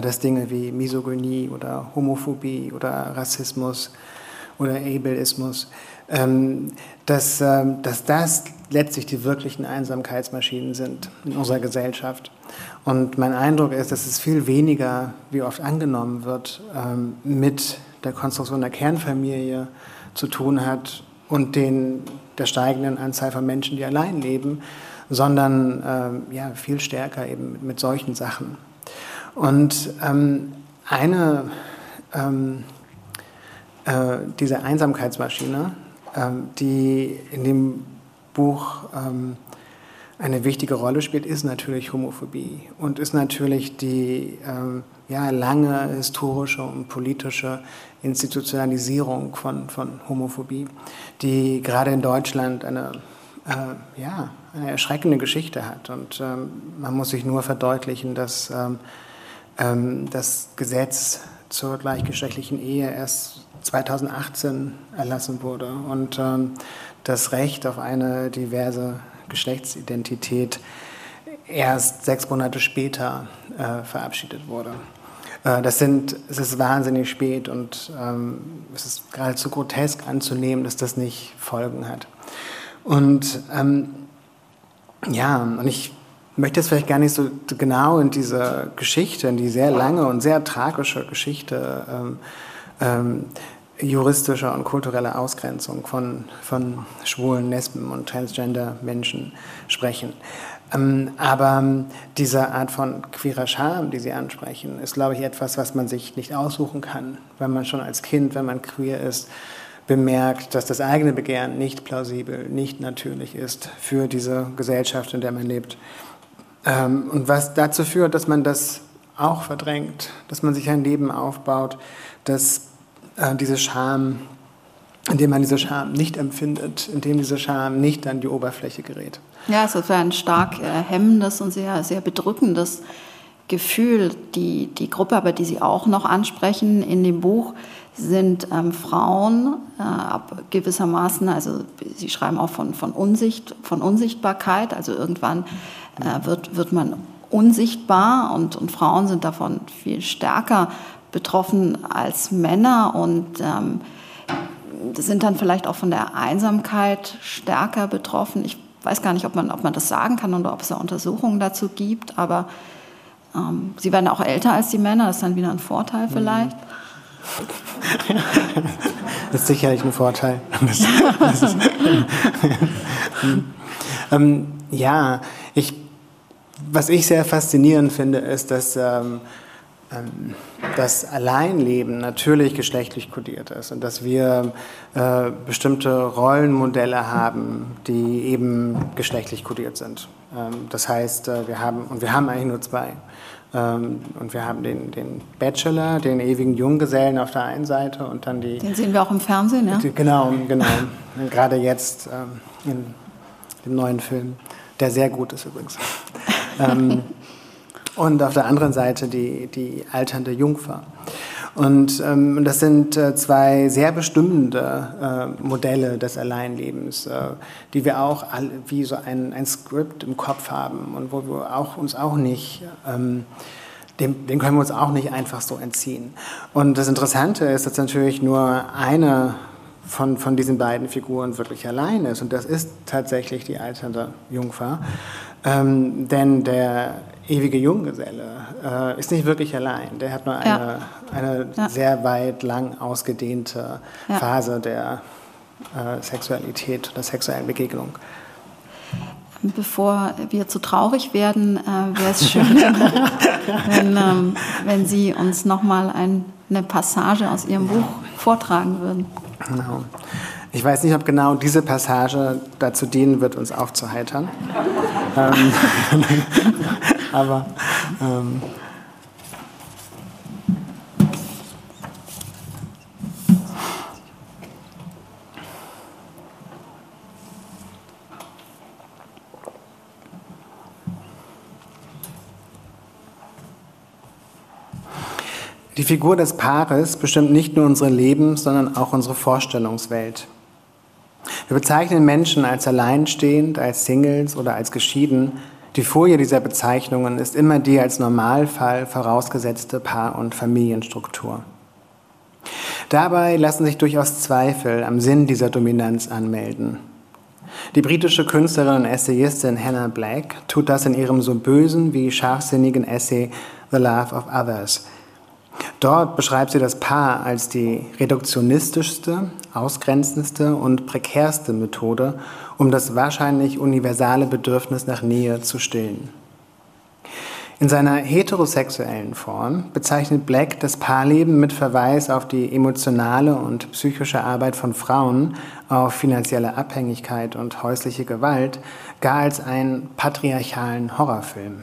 dass Dinge wie Misogynie oder Homophobie oder Rassismus oder Ableismus, ähm, dass, ähm, dass das letztlich die wirklichen Einsamkeitsmaschinen sind in unserer Gesellschaft. Und mein Eindruck ist, dass es viel weniger, wie oft angenommen wird, ähm, mit der Konstruktion der Kernfamilie zu tun hat und den, der steigenden Anzahl von Menschen, die allein leben, sondern ja, viel stärker eben mit solchen Sachen. Und ähm, eine ähm, äh, diese Einsamkeitsmaschine, ähm, die in dem Buch ähm, eine wichtige Rolle spielt, ist natürlich Homophobie und ist natürlich die ähm, ja, lange historische und politische Institutionalisierung von, von Homophobie, die gerade in Deutschland eine, äh, ja, eine erschreckende Geschichte hat. Und ähm, man muss sich nur verdeutlichen, dass ähm, das Gesetz zur gleichgeschlechtlichen Ehe erst 2018 erlassen wurde und ähm, das Recht auf eine diverse Geschlechtsidentität erst sechs Monate später äh, verabschiedet wurde. Äh, das sind, es ist wahnsinnig spät und ähm, es ist geradezu grotesk anzunehmen, dass das nicht Folgen hat. Und ähm, ja, und ich möchte jetzt vielleicht gar nicht so genau in diese Geschichte, in die sehr lange und sehr tragische Geschichte ähm, ähm, juristischer und kultureller Ausgrenzung von, von schwulen, lesben und transgender Menschen sprechen. Ähm, aber diese Art von queerer Scham, die Sie ansprechen, ist, glaube ich, etwas, was man sich nicht aussuchen kann, wenn man schon als Kind, wenn man queer ist, bemerkt, dass das eigene Begehren nicht plausibel, nicht natürlich ist für diese Gesellschaft, in der man lebt. Ähm, und was dazu führt, dass man das auch verdrängt, dass man sich ein Leben aufbaut, dass äh, diese Scham, indem man diese Scham nicht empfindet, indem diese Scham nicht an die Oberfläche gerät. Ja, es ist ein stark äh, hemmendes und sehr, sehr bedrückendes Gefühl. Die, die Gruppe, aber die Sie auch noch ansprechen in dem Buch, sind ähm, Frauen äh, gewissermaßen, also Sie schreiben auch von, von, Unsicht, von Unsichtbarkeit, also irgendwann äh, wird, wird man unsichtbar und, und Frauen sind davon viel stärker betroffen als Männer und ähm, sind dann vielleicht auch von der Einsamkeit stärker betroffen. Ich weiß gar nicht, ob man, ob man das sagen kann oder ob es da Untersuchungen dazu gibt, aber ähm, sie werden auch älter als die Männer, das ist dann wieder ein Vorteil mhm. vielleicht. Das ist sicherlich ein Vorteil. Das, das ist, ähm, ja, was ich sehr faszinierend finde, ist, dass ähm, ähm, das Alleinleben natürlich geschlechtlich kodiert ist und dass wir äh, bestimmte Rollenmodelle haben, die eben geschlechtlich kodiert sind. Ähm, das heißt, äh, wir haben, und wir haben eigentlich nur zwei. Ähm, und wir haben den, den Bachelor, den ewigen Junggesellen auf der einen Seite und dann die. Den sehen wir auch im Fernsehen, ja? Die, genau, genau. Gerade jetzt ähm, in dem neuen Film, der sehr gut ist übrigens. Ähm, und auf der anderen Seite die, die alternde Jungfer. Und ähm, das sind äh, zwei sehr bestimmende äh, Modelle des Alleinlebens, äh, die wir auch all, wie so ein, ein Skript im Kopf haben und wo wir auch, uns auch nicht, ähm, dem, dem können wir uns auch nicht einfach so entziehen. Und das Interessante ist, dass natürlich nur eine von, von diesen beiden Figuren wirklich allein ist. Und das ist tatsächlich die alternde Jungfer. Ähm, denn der ewige Junggeselle äh, ist nicht wirklich allein. Der hat nur eine, ja. eine ja. sehr weit lang ausgedehnte ja. Phase der äh, Sexualität, der sexuellen Begegnung. Bevor wir zu traurig werden, äh, wäre es schön, wenn, ähm, wenn Sie uns nochmal ein, eine Passage aus Ihrem Buch vortragen würden. Genau. Ich weiß nicht, ob genau diese Passage dazu dienen wird, uns aufzuheitern. ähm, aber ähm, Die Figur des Paares bestimmt nicht nur unsere Lebens-, sondern auch unsere Vorstellungswelt. Wir bezeichnen Menschen als alleinstehend, als Singles oder als geschieden. Die Folie dieser Bezeichnungen ist immer die als Normalfall vorausgesetzte Paar- und Familienstruktur. Dabei lassen sich durchaus Zweifel am Sinn dieser Dominanz anmelden. Die britische Künstlerin und Essayistin Hannah Black tut das in ihrem so bösen wie scharfsinnigen Essay The Love of Others, Dort beschreibt sie das Paar als die reduktionistischste, ausgrenzendste und prekärste Methode, um das wahrscheinlich universale Bedürfnis nach Nähe zu stillen. In seiner heterosexuellen Form bezeichnet Black das Paarleben mit Verweis auf die emotionale und psychische Arbeit von Frauen, auf finanzielle Abhängigkeit und häusliche Gewalt gar als einen patriarchalen Horrorfilm.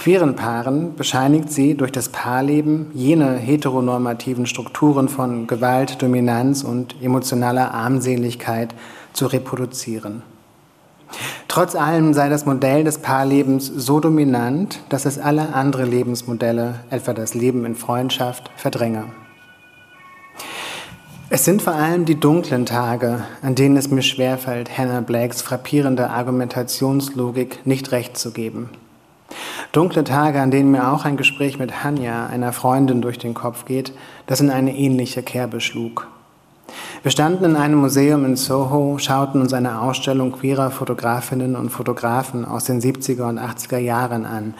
Queeren Paaren bescheinigt sie durch das Paarleben jene heteronormativen Strukturen von Gewalt, Dominanz und emotionaler Armseligkeit zu reproduzieren. Trotz allem sei das Modell des Paarlebens so dominant, dass es alle andere Lebensmodelle, etwa das Leben in Freundschaft, verdränge. Es sind vor allem die dunklen Tage, an denen es mir schwerfällt, Hannah Blakes frappierende Argumentationslogik nicht recht zu geben. Dunkle Tage, an denen mir auch ein Gespräch mit Hanja, einer Freundin, durch den Kopf geht, das in eine ähnliche Kerbe schlug. Wir standen in einem Museum in Soho, schauten uns eine Ausstellung queerer Fotografinnen und Fotografen aus den 70er und 80er Jahren an.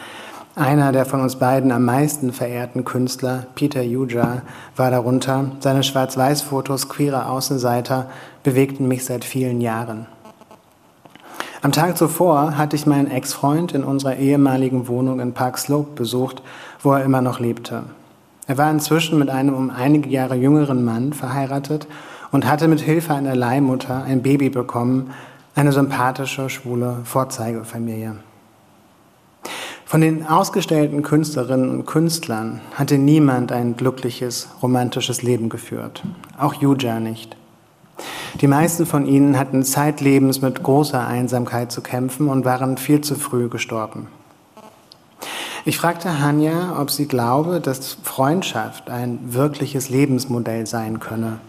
Einer der von uns beiden am meisten verehrten Künstler, Peter Yuja, war darunter. Seine Schwarz-Weiß-Fotos queerer Außenseiter bewegten mich seit vielen Jahren. Am Tag zuvor hatte ich meinen Ex-Freund in unserer ehemaligen Wohnung in Park Slope besucht, wo er immer noch lebte. Er war inzwischen mit einem um einige Jahre jüngeren Mann verheiratet und hatte mit Hilfe einer Leihmutter ein Baby bekommen, eine sympathische, schwule Vorzeigefamilie. Von den ausgestellten Künstlerinnen und Künstlern hatte niemand ein glückliches, romantisches Leben geführt. Auch Yuja nicht. Die meisten von ihnen hatten zeitlebens mit großer Einsamkeit zu kämpfen und waren viel zu früh gestorben. Ich fragte Hanja, ob sie glaube, dass Freundschaft ein wirkliches Lebensmodell sein könne.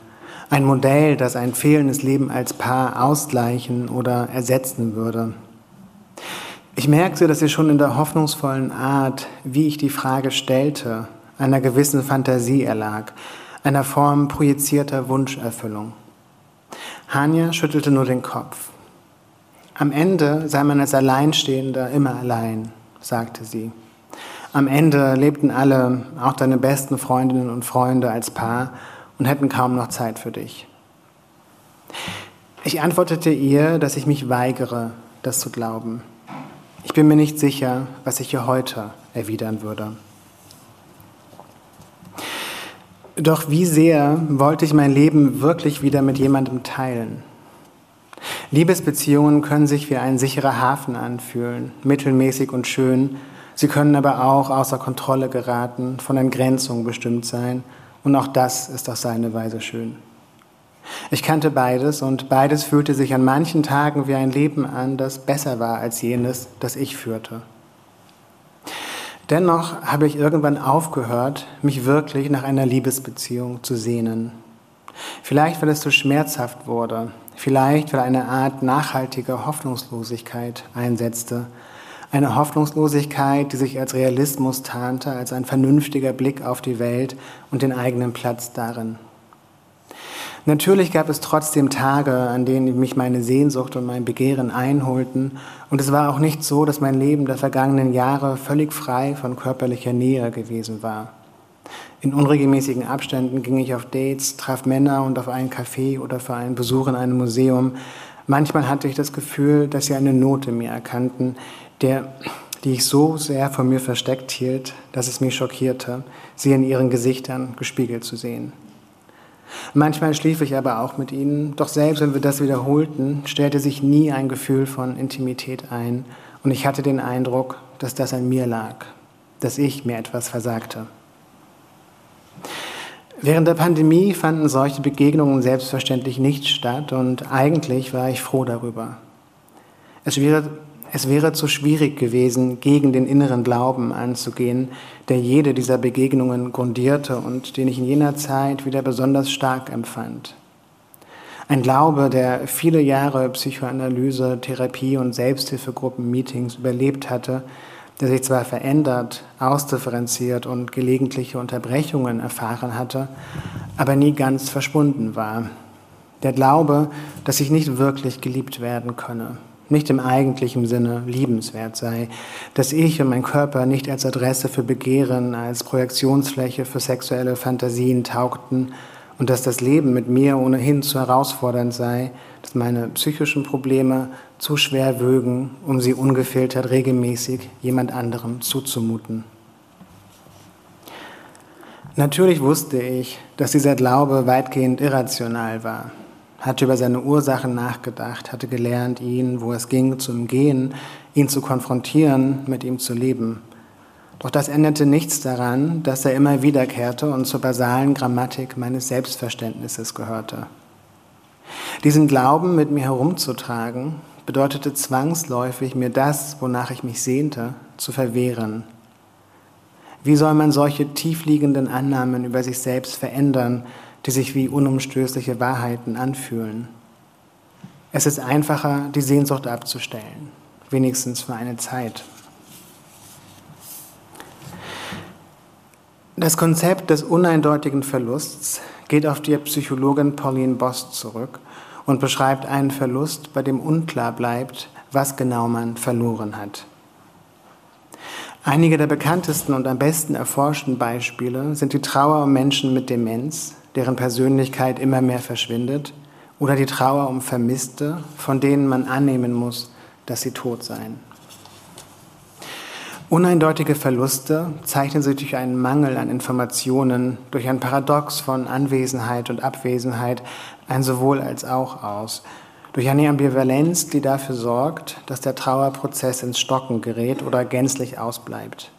Ein Modell, das ein fehlendes Leben als Paar ausgleichen oder ersetzen würde. Ich merkte, dass sie schon in der hoffnungsvollen Art, wie ich die Frage stellte, einer gewissen Fantasie erlag, einer Form projizierter Wunscherfüllung. Hanja schüttelte nur den Kopf. Am Ende sei man als Alleinstehender immer allein, sagte sie. Am Ende lebten alle, auch deine besten Freundinnen und Freunde, als Paar und hätten kaum noch Zeit für dich. Ich antwortete ihr, dass ich mich weigere, das zu glauben. Ich bin mir nicht sicher, was ich ihr heute erwidern würde. Doch wie sehr wollte ich mein Leben wirklich wieder mit jemandem teilen? Liebesbeziehungen können sich wie ein sicherer Hafen anfühlen, mittelmäßig und schön. Sie können aber auch außer Kontrolle geraten, von Entgrenzung bestimmt sein. Und auch das ist auf seine Weise schön. Ich kannte beides und beides fühlte sich an manchen Tagen wie ein Leben an, das besser war als jenes, das ich führte. Dennoch habe ich irgendwann aufgehört, mich wirklich nach einer Liebesbeziehung zu sehnen. Vielleicht, weil es zu schmerzhaft wurde, vielleicht, weil eine Art nachhaltiger Hoffnungslosigkeit einsetzte. Eine Hoffnungslosigkeit, die sich als Realismus tarnte, als ein vernünftiger Blick auf die Welt und den eigenen Platz darin. Natürlich gab es trotzdem Tage, an denen mich meine Sehnsucht und mein Begehren einholten, und es war auch nicht so, dass mein Leben der vergangenen Jahre völlig frei von körperlicher Nähe gewesen war. In unregelmäßigen Abständen ging ich auf Dates, traf Männer und auf einen Café oder für einen Besuch in einem Museum. Manchmal hatte ich das Gefühl, dass sie eine Note mir erkannten, der, die ich so sehr von mir versteckt hielt, dass es mich schockierte, sie in ihren Gesichtern gespiegelt zu sehen. Manchmal schlief ich aber auch mit ihnen, doch selbst wenn wir das wiederholten, stellte sich nie ein Gefühl von Intimität ein und ich hatte den Eindruck, dass das an mir lag, dass ich mir etwas versagte. Während der Pandemie fanden solche Begegnungen selbstverständlich nicht statt und eigentlich war ich froh darüber. Es wäre es wäre zu schwierig gewesen, gegen den inneren Glauben anzugehen, der jede dieser Begegnungen grundierte und den ich in jener Zeit wieder besonders stark empfand. Ein Glaube, der viele Jahre Psychoanalyse, Therapie und Selbsthilfegruppen-Meetings überlebt hatte, der sich zwar verändert, ausdifferenziert und gelegentliche Unterbrechungen erfahren hatte, aber nie ganz verschwunden war. Der Glaube, dass ich nicht wirklich geliebt werden könne, nicht im eigentlichen Sinne liebenswert sei, dass ich und mein Körper nicht als Adresse für Begehren, als Projektionsfläche für sexuelle Fantasien taugten und dass das Leben mit mir ohnehin zu herausfordernd sei, dass meine psychischen Probleme zu schwer wögen, um sie ungefiltert regelmäßig jemand anderem zuzumuten. Natürlich wusste ich, dass dieser Glaube weitgehend irrational war, hatte über seine Ursachen nachgedacht, hatte gelernt, ihn, wo es ging, zu umgehen, ihn zu konfrontieren, mit ihm zu leben. Doch das änderte nichts daran, dass er immer wiederkehrte und zur basalen Grammatik meines Selbstverständnisses gehörte. Diesen Glauben mit mir herumzutragen, bedeutete zwangsläufig, mir das, wonach ich mich sehnte, zu verwehren. Wie soll man solche tiefliegenden Annahmen über sich selbst verändern, die sich wie unumstößliche Wahrheiten anfühlen. Es ist einfacher, die Sehnsucht abzustellen, wenigstens für eine Zeit. Das Konzept des uneindeutigen Verlusts geht auf die Psychologin Pauline Bost zurück und beschreibt einen Verlust, bei dem unklar bleibt, was genau man verloren hat. Einige der bekanntesten und am besten erforschten Beispiele sind die Trauer um Menschen mit Demenz, deren Persönlichkeit immer mehr verschwindet, oder die Trauer um Vermisste, von denen man annehmen muss, dass sie tot seien. Uneindeutige Verluste zeichnen sich durch einen Mangel an Informationen, durch ein Paradox von Anwesenheit und Abwesenheit, ein sowohl als auch aus, durch eine Ambivalenz, die dafür sorgt, dass der Trauerprozess ins Stocken gerät oder gänzlich ausbleibt.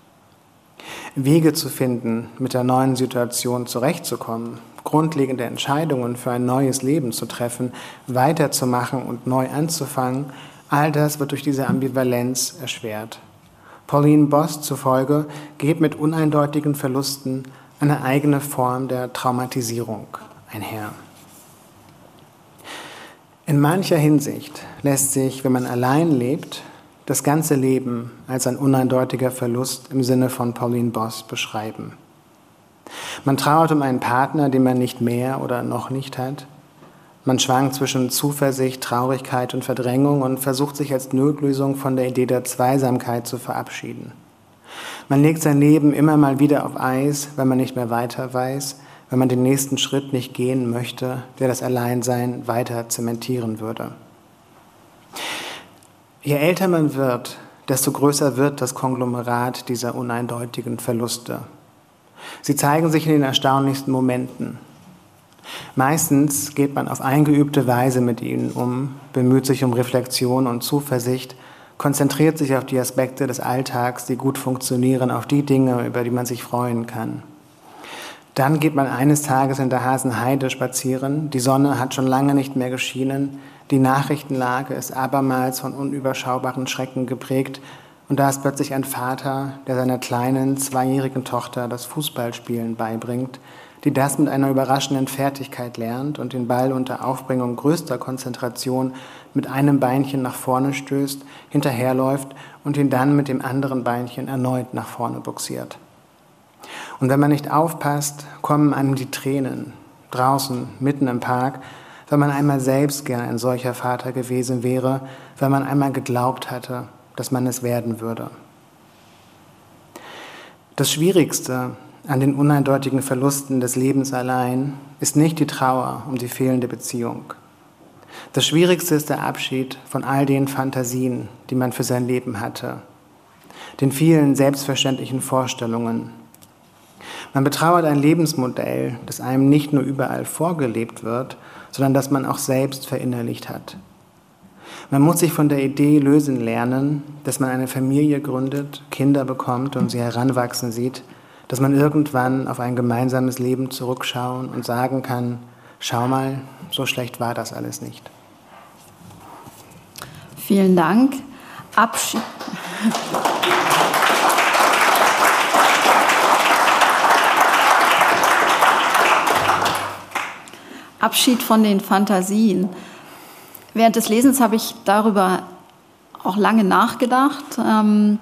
Wege zu finden, mit der neuen Situation zurechtzukommen, grundlegende Entscheidungen für ein neues Leben zu treffen, weiterzumachen und neu anzufangen, all das wird durch diese Ambivalenz erschwert. Pauline Boss zufolge geht mit uneindeutigen Verlusten eine eigene Form der Traumatisierung einher. In mancher Hinsicht lässt sich, wenn man allein lebt, das ganze Leben als ein uneindeutiger Verlust im Sinne von Pauline Boss beschreiben. Man trauert um einen Partner, den man nicht mehr oder noch nicht hat. Man schwankt zwischen Zuversicht, Traurigkeit und Verdrängung und versucht sich als Notlösung von der Idee der Zweisamkeit zu verabschieden. Man legt sein Leben immer mal wieder auf Eis, wenn man nicht mehr weiter weiß, wenn man den nächsten Schritt nicht gehen möchte, der das Alleinsein weiter zementieren würde. Je älter man wird, desto größer wird das Konglomerat dieser uneindeutigen Verluste. Sie zeigen sich in den erstaunlichsten Momenten. Meistens geht man auf eingeübte Weise mit ihnen um, bemüht sich um Reflexion und Zuversicht, konzentriert sich auf die Aspekte des Alltags, die gut funktionieren, auf die Dinge, über die man sich freuen kann. Dann geht man eines Tages in der Hasenheide spazieren, die Sonne hat schon lange nicht mehr geschienen, die Nachrichtenlage ist abermals von unüberschaubaren Schrecken geprägt und da ist plötzlich ein Vater, der seiner kleinen zweijährigen Tochter das Fußballspielen beibringt, die das mit einer überraschenden Fertigkeit lernt und den Ball unter Aufbringung größter Konzentration mit einem Beinchen nach vorne stößt, hinterherläuft und ihn dann mit dem anderen Beinchen erneut nach vorne buxiert. Und wenn man nicht aufpasst, kommen einem die Tränen, draußen, mitten im Park, weil man einmal selbst gern ein solcher Vater gewesen wäre, weil man einmal geglaubt hatte, dass man es werden würde. Das Schwierigste an den uneindeutigen Verlusten des Lebens allein ist nicht die Trauer um die fehlende Beziehung. Das Schwierigste ist der Abschied von all den Fantasien, die man für sein Leben hatte, den vielen selbstverständlichen Vorstellungen. Man betrauert ein Lebensmodell, das einem nicht nur überall vorgelebt wird, sondern das man auch selbst verinnerlicht hat. Man muss sich von der Idee lösen lernen, dass man eine Familie gründet, Kinder bekommt und sie heranwachsen sieht, dass man irgendwann auf ein gemeinsames Leben zurückschauen und sagen kann, schau mal, so schlecht war das alles nicht. Vielen Dank. Abschied. Abschied von den Fantasien. Während des Lesens habe ich darüber auch lange nachgedacht. Ähm,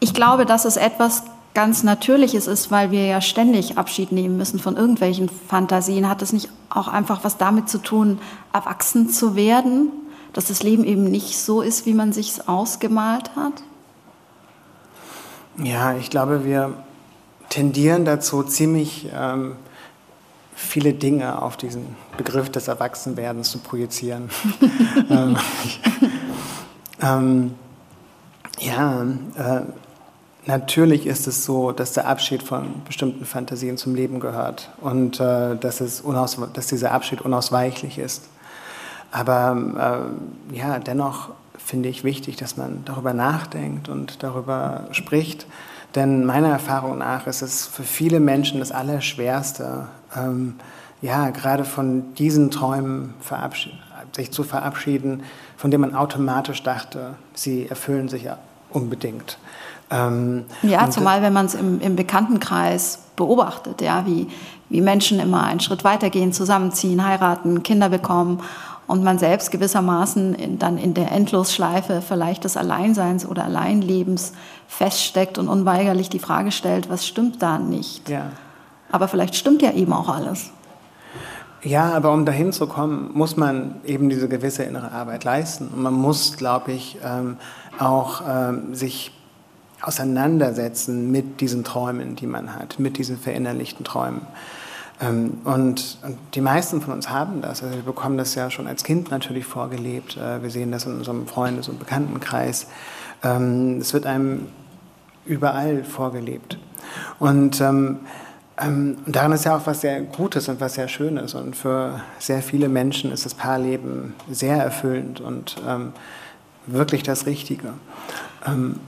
ich glaube, dass es etwas ganz Natürliches ist, weil wir ja ständig Abschied nehmen müssen von irgendwelchen Fantasien. Hat es nicht auch einfach was damit zu tun, erwachsen zu werden? Dass das Leben eben nicht so ist, wie man sich es ausgemalt hat? Ja, ich glaube, wir tendieren dazu, ziemlich ähm, viele Dinge auf diesen Begriff des Erwachsenwerdens zu projizieren. ähm, ähm, ja, äh, natürlich ist es so, dass der Abschied von bestimmten Fantasien zum Leben gehört und äh, dass, es dass dieser Abschied unausweichlich ist. Aber äh, ja, dennoch finde ich wichtig, dass man darüber nachdenkt und darüber spricht. Denn meiner Erfahrung nach ist es für viele Menschen das Allerschwerste, ähm, ja, gerade von diesen Träumen sich zu verabschieden, von denen man automatisch dachte, sie erfüllen sich ja unbedingt. Ähm, ja, zumal wenn man es im, im, Bekanntenkreis beobachtet, ja, wie, wie Menschen immer einen Schritt weitergehen, zusammenziehen, heiraten, Kinder bekommen und man selbst gewissermaßen in, dann in der Endlosschleife vielleicht des Alleinseins oder Alleinlebens feststeckt und unweigerlich die Frage stellt, was stimmt da nicht? Ja. Aber vielleicht stimmt ja eben auch alles. Ja, aber um dahin zu kommen, muss man eben diese gewisse innere Arbeit leisten. Und man muss, glaube ich, ähm, auch ähm, sich auseinandersetzen mit diesen Träumen, die man hat, mit diesen verinnerlichten Träumen. Ähm, und, und, die meisten von uns haben das. Also wir bekommen das ja schon als Kind natürlich vorgelebt. Äh, wir sehen das in unserem Freundes- und Bekanntenkreis. Ähm, es wird einem überall vorgelebt. Und ähm, ähm, und daran ist ja auch was sehr Gutes und was sehr Schönes. Und für sehr viele Menschen ist das Paarleben sehr erfüllend und ähm, wirklich das Richtige. Ähm,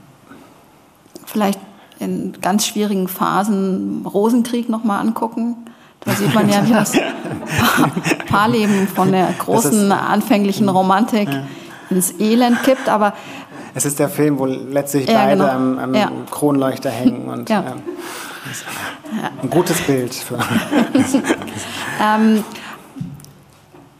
Vielleicht in ganz schwierigen Phasen Rosenkrieg nochmal angucken. Da sieht man ja, wie das Paarleben von der großen anfänglichen Romantik ja. ins Elend kippt. Aber es ist der Film, wo letztlich ja, beide genau. am, am ja. Kronleuchter hängen und ja. Ein gutes Bild. Für ähm,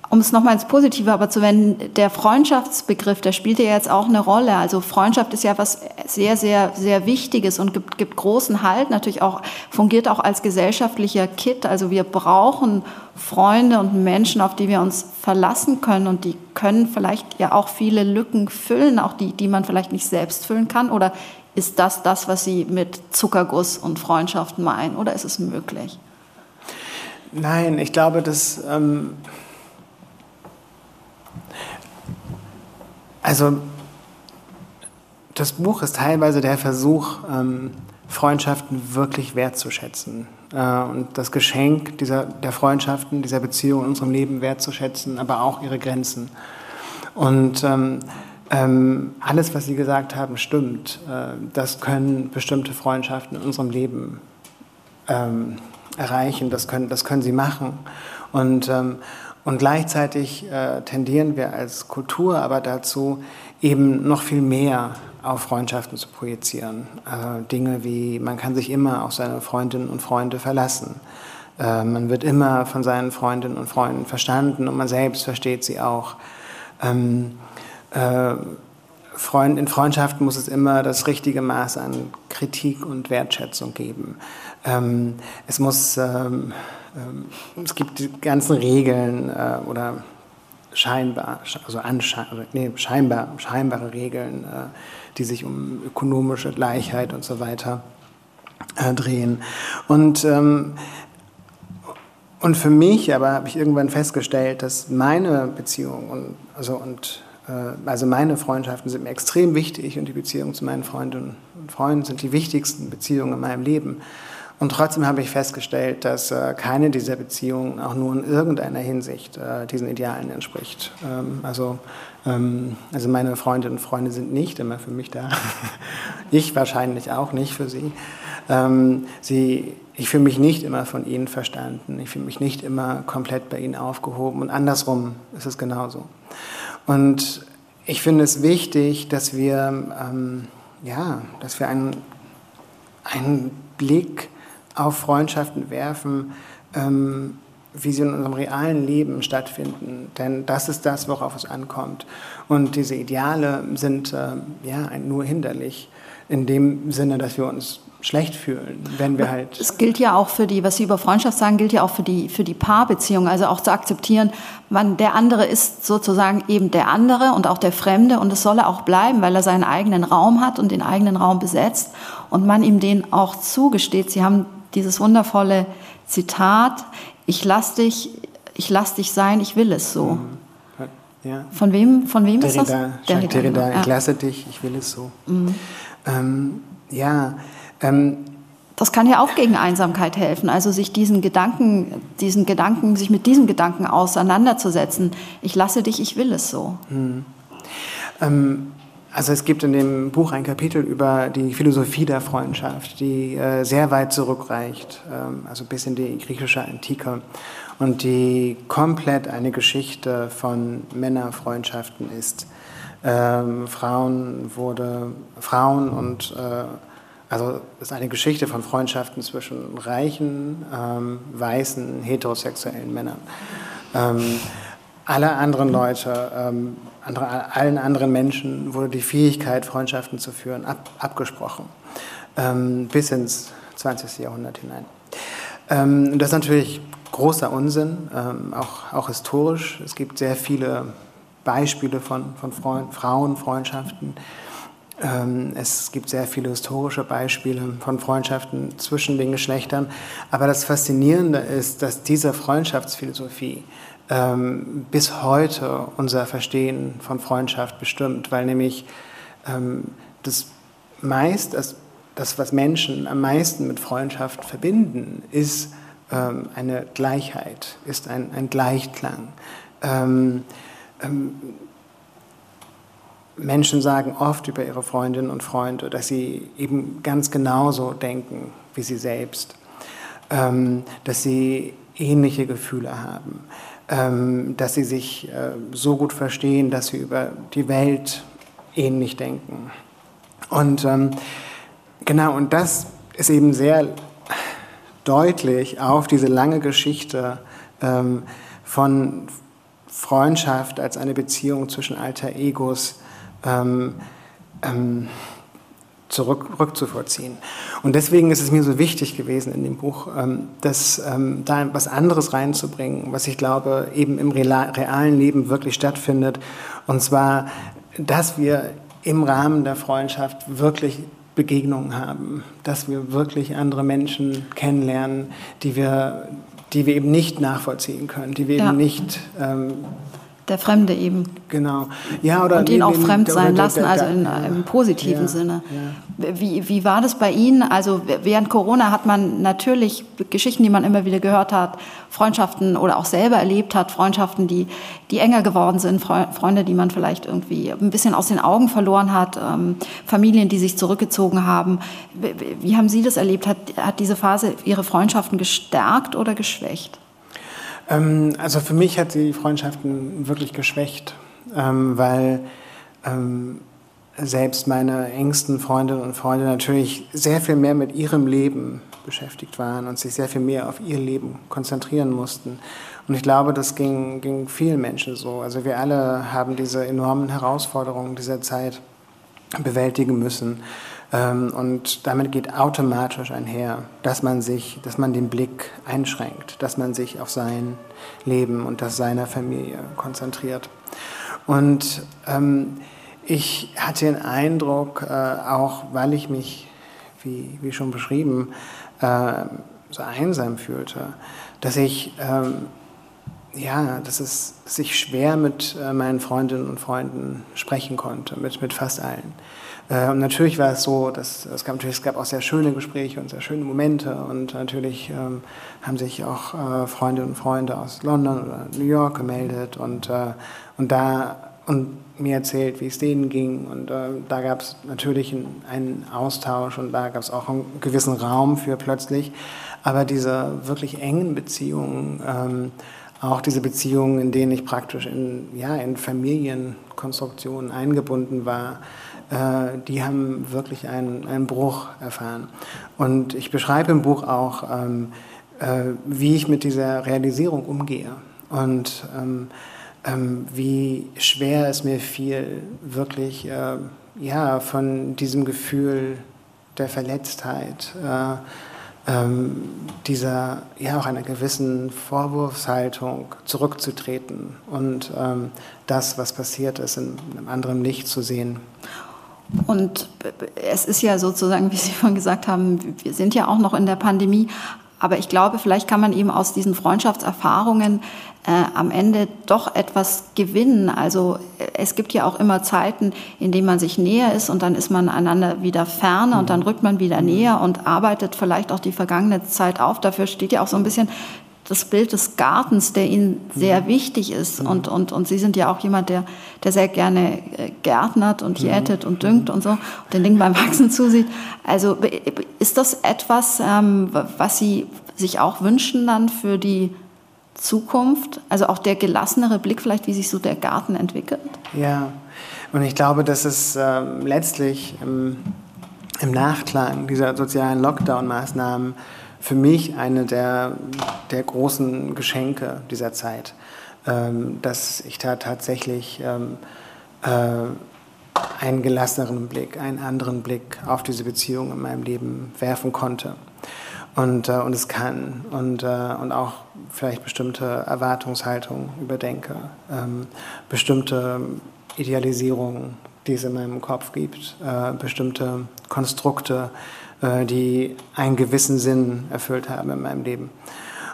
um es nochmal ins Positive aber zu wenden, der Freundschaftsbegriff, der spielt ja jetzt auch eine Rolle. Also Freundschaft ist ja was sehr, sehr, sehr Wichtiges und gibt, gibt großen Halt, natürlich auch, fungiert auch als gesellschaftlicher Kit. Also wir brauchen Freunde und Menschen, auf die wir uns verlassen können und die können vielleicht ja auch viele Lücken füllen, auch die, die man vielleicht nicht selbst füllen kann oder ist das das, was Sie mit Zuckerguss und Freundschaft meinen oder ist es möglich? Nein, ich glaube, dass. Ähm, also, das Buch ist teilweise der Versuch, ähm, Freundschaften wirklich wertzuschätzen äh, und das Geschenk dieser, der Freundschaften, dieser Beziehung in unserem Leben wertzuschätzen, aber auch ihre Grenzen. Und ähm, ähm, alles, was Sie gesagt haben, stimmt. Äh, das können bestimmte Freundschaften in unserem Leben ähm, erreichen, das können, das können sie machen. Und, ähm, und gleichzeitig äh, tendieren wir als Kultur aber dazu, eben noch viel mehr auf Freundschaften zu projizieren. Äh, Dinge wie, man kann sich immer auf seine Freundinnen und Freunde verlassen. Äh, man wird immer von seinen Freundinnen und Freunden verstanden und man selbst versteht sie auch. Ähm, äh, Freund, in Freundschaften muss es immer das richtige Maß an Kritik und Wertschätzung geben. Ähm, es muss, ähm, ähm, es gibt die ganzen Regeln äh, oder scheinbar, also anschein, nee, scheinbar, scheinbare Regeln, äh, die sich um ökonomische Gleichheit und so weiter äh, drehen. Und ähm, und für mich aber habe ich irgendwann festgestellt, dass meine Beziehung und, also, und, also meine Freundschaften sind mir extrem wichtig und die Beziehungen zu meinen Freundinnen und Freunden sind die wichtigsten Beziehungen in meinem Leben. Und trotzdem habe ich festgestellt, dass äh, keine dieser Beziehungen auch nur in irgendeiner Hinsicht äh, diesen Idealen entspricht. Ähm, also, ähm, also meine Freundinnen und Freunde sind nicht immer für mich da. ich wahrscheinlich auch nicht für sie. Ähm, sie ich fühle mich nicht immer von ihnen verstanden. Ich fühle mich nicht immer komplett bei ihnen aufgehoben. Und andersrum ist es genauso. Und ich finde es wichtig, dass wir, ähm, ja, dass wir einen, einen Blick auf Freundschaften werfen, ähm, wie sie in unserem realen Leben stattfinden. Denn das ist das, worauf es ankommt. Und diese Ideale sind äh, ja nur hinderlich in dem Sinne, dass wir uns schlecht fühlen, wenn wir halt. Es gilt ja auch für die, was Sie über Freundschaft sagen, gilt ja auch für die, für die Paarbeziehung. Also auch zu akzeptieren, man, der andere ist sozusagen eben der andere und auch der Fremde und es soll er auch bleiben, weil er seinen eigenen Raum hat und den eigenen Raum besetzt und man ihm den auch zugesteht. Sie haben dieses wundervolle Zitat, ich lass dich, ich lass dich sein, ich will es so. Mhm. Ja. Von wem, von wem Derrida, ist das? Derrida, Derrida, ich lasse dich, ich will es so. Mhm. Ähm, ja, ähm, das kann ja auch gegen Einsamkeit helfen, also sich diesen Gedanken, diesen Gedanken, sich mit diesem Gedanken auseinanderzusetzen. Ich lasse dich, ich will es so. Hm. Ähm, also es gibt in dem Buch ein Kapitel über die Philosophie der Freundschaft, die äh, sehr weit zurückreicht, ähm, also bis in die griechische Antike und die komplett eine Geschichte von Männerfreundschaften ist. Ähm, Frauen wurde Frauen und äh, also es ist eine Geschichte von Freundschaften zwischen reichen, ähm, weißen, heterosexuellen Männern. Ähm, alle anderen Leute, ähm, andere, allen anderen Menschen wurde die Fähigkeit, Freundschaften zu führen, ab, abgesprochen, ähm, bis ins 20. Jahrhundert hinein. Ähm, das ist natürlich großer Unsinn, ähm, auch, auch historisch. Es gibt sehr viele Beispiele von, von Freund, Frauenfreundschaften. Ähm, es gibt sehr viele historische Beispiele von Freundschaften zwischen den Geschlechtern. Aber das Faszinierende ist, dass diese Freundschaftsphilosophie ähm, bis heute unser Verstehen von Freundschaft bestimmt, weil nämlich ähm, das meist, das, das, was Menschen am meisten mit Freundschaft verbinden, ist eine Gleichheit, ist ein, ein Gleichklang. Menschen sagen oft über ihre Freundinnen und Freunde, dass sie eben ganz genauso denken wie sie selbst, ähm, dass sie ähnliche Gefühle haben, ähm, dass sie sich äh, so gut verstehen, dass sie über die Welt ähnlich denken. Und ähm, genau, und das ist eben sehr deutlich auf diese lange Geschichte ähm, von Freundschaft als eine Beziehung zwischen alter Egos ähm, ähm, zurück, rückzuvollziehen. Und deswegen ist es mir so wichtig gewesen in dem Buch, ähm, das, ähm, da was anderes reinzubringen, was ich glaube eben im realen Leben wirklich stattfindet. Und zwar, dass wir im Rahmen der Freundschaft wirklich Begegnungen haben, dass wir wirklich andere Menschen kennenlernen, die wir, die wir eben nicht nachvollziehen können, die wir ja. eben nicht ähm, der Fremde eben. Genau. Ja, oder und ihn auch fremd sein lassen, also in einem positiven ja, Sinne. Ja. Wie, wie war das bei Ihnen? Also während Corona hat man natürlich Geschichten, die man immer wieder gehört hat, Freundschaften oder auch selber erlebt hat, Freundschaften, die, die enger geworden sind, Freunde, die man vielleicht irgendwie ein bisschen aus den Augen verloren hat, ähm, Familien, die sich zurückgezogen haben. Wie, wie haben Sie das erlebt? Hat, hat diese Phase Ihre Freundschaften gestärkt oder geschwächt? Ähm, also für mich hat sie Freundschaften wirklich geschwächt, ähm, weil ähm, selbst meine engsten Freundinnen und Freunde natürlich sehr viel mehr mit ihrem Leben beschäftigt waren und sich sehr viel mehr auf ihr Leben konzentrieren mussten. Und ich glaube, das ging, ging vielen Menschen so. Also wir alle haben diese enormen Herausforderungen dieser Zeit bewältigen müssen. Ähm, und damit geht automatisch einher, dass man sich, dass man den Blick einschränkt, dass man sich auf sein Leben und das seiner Familie konzentriert. Und ähm, ich hatte den Eindruck, äh, auch weil ich mich, wie, wie schon beschrieben, äh, so einsam fühlte, dass ich ähm, ja, dass es sich schwer mit äh, meinen Freundinnen und Freunden sprechen konnte, mit, mit fast allen. Äh, und natürlich war es so, dass es gab, natürlich, es gab auch sehr schöne Gespräche und sehr schöne Momente. Und natürlich ähm, haben sich auch äh, Freundinnen und Freunde aus London oder New York gemeldet und, äh, und da und mir erzählt, wie es denen ging. Und äh, da gab es natürlich einen, einen Austausch und da gab es auch einen gewissen Raum für plötzlich, aber diese wirklich engen Beziehungen ähm, auch diese Beziehungen, in denen ich praktisch in, ja, in Familienkonstruktionen eingebunden war, äh, die haben wirklich einen, einen Bruch erfahren. Und ich beschreibe im Buch auch, ähm, äh, wie ich mit dieser Realisierung umgehe und ähm, ähm, wie schwer es mir fiel, wirklich äh, ja, von diesem Gefühl der Verletztheit, äh, ähm, dieser, ja, auch einer gewissen Vorwurfshaltung zurückzutreten und ähm, das, was passiert ist, in einem anderen Licht zu sehen. Und es ist ja sozusagen, wie Sie vorhin gesagt haben, wir sind ja auch noch in der Pandemie. Aber ich glaube, vielleicht kann man eben aus diesen Freundschaftserfahrungen äh, am Ende doch etwas gewinnen. Also äh, es gibt ja auch immer Zeiten, in denen man sich näher ist und dann ist man einander wieder ferne und dann rückt man wieder näher und arbeitet vielleicht auch die vergangene Zeit auf. Dafür steht ja auch so ein bisschen das Bild des Gartens, der Ihnen sehr mhm. wichtig ist. Mhm. Und, und, und Sie sind ja auch jemand, der, der sehr gerne äh, gärtnert und mhm. jätet und düngt und so und den Dingen beim Wachsen zusieht. Also ist das etwas, ähm, was Sie sich auch wünschen dann für die Zukunft? Also auch der gelassenere Blick vielleicht, wie sich so der Garten entwickelt? Ja, und ich glaube, dass es äh, letztlich im, im Nachklang dieser sozialen Lockdown-Maßnahmen für mich eine der, der großen Geschenke dieser Zeit, ähm, dass ich da tatsächlich ähm, äh, einen gelasseneren Blick, einen anderen Blick auf diese Beziehung in meinem Leben werfen konnte. Und, äh, und es kann und, äh, und auch vielleicht bestimmte Erwartungshaltungen überdenke, ähm, bestimmte Idealisierungen, die es in meinem Kopf gibt, äh, bestimmte Konstrukte, äh, die einen gewissen Sinn erfüllt haben in meinem Leben.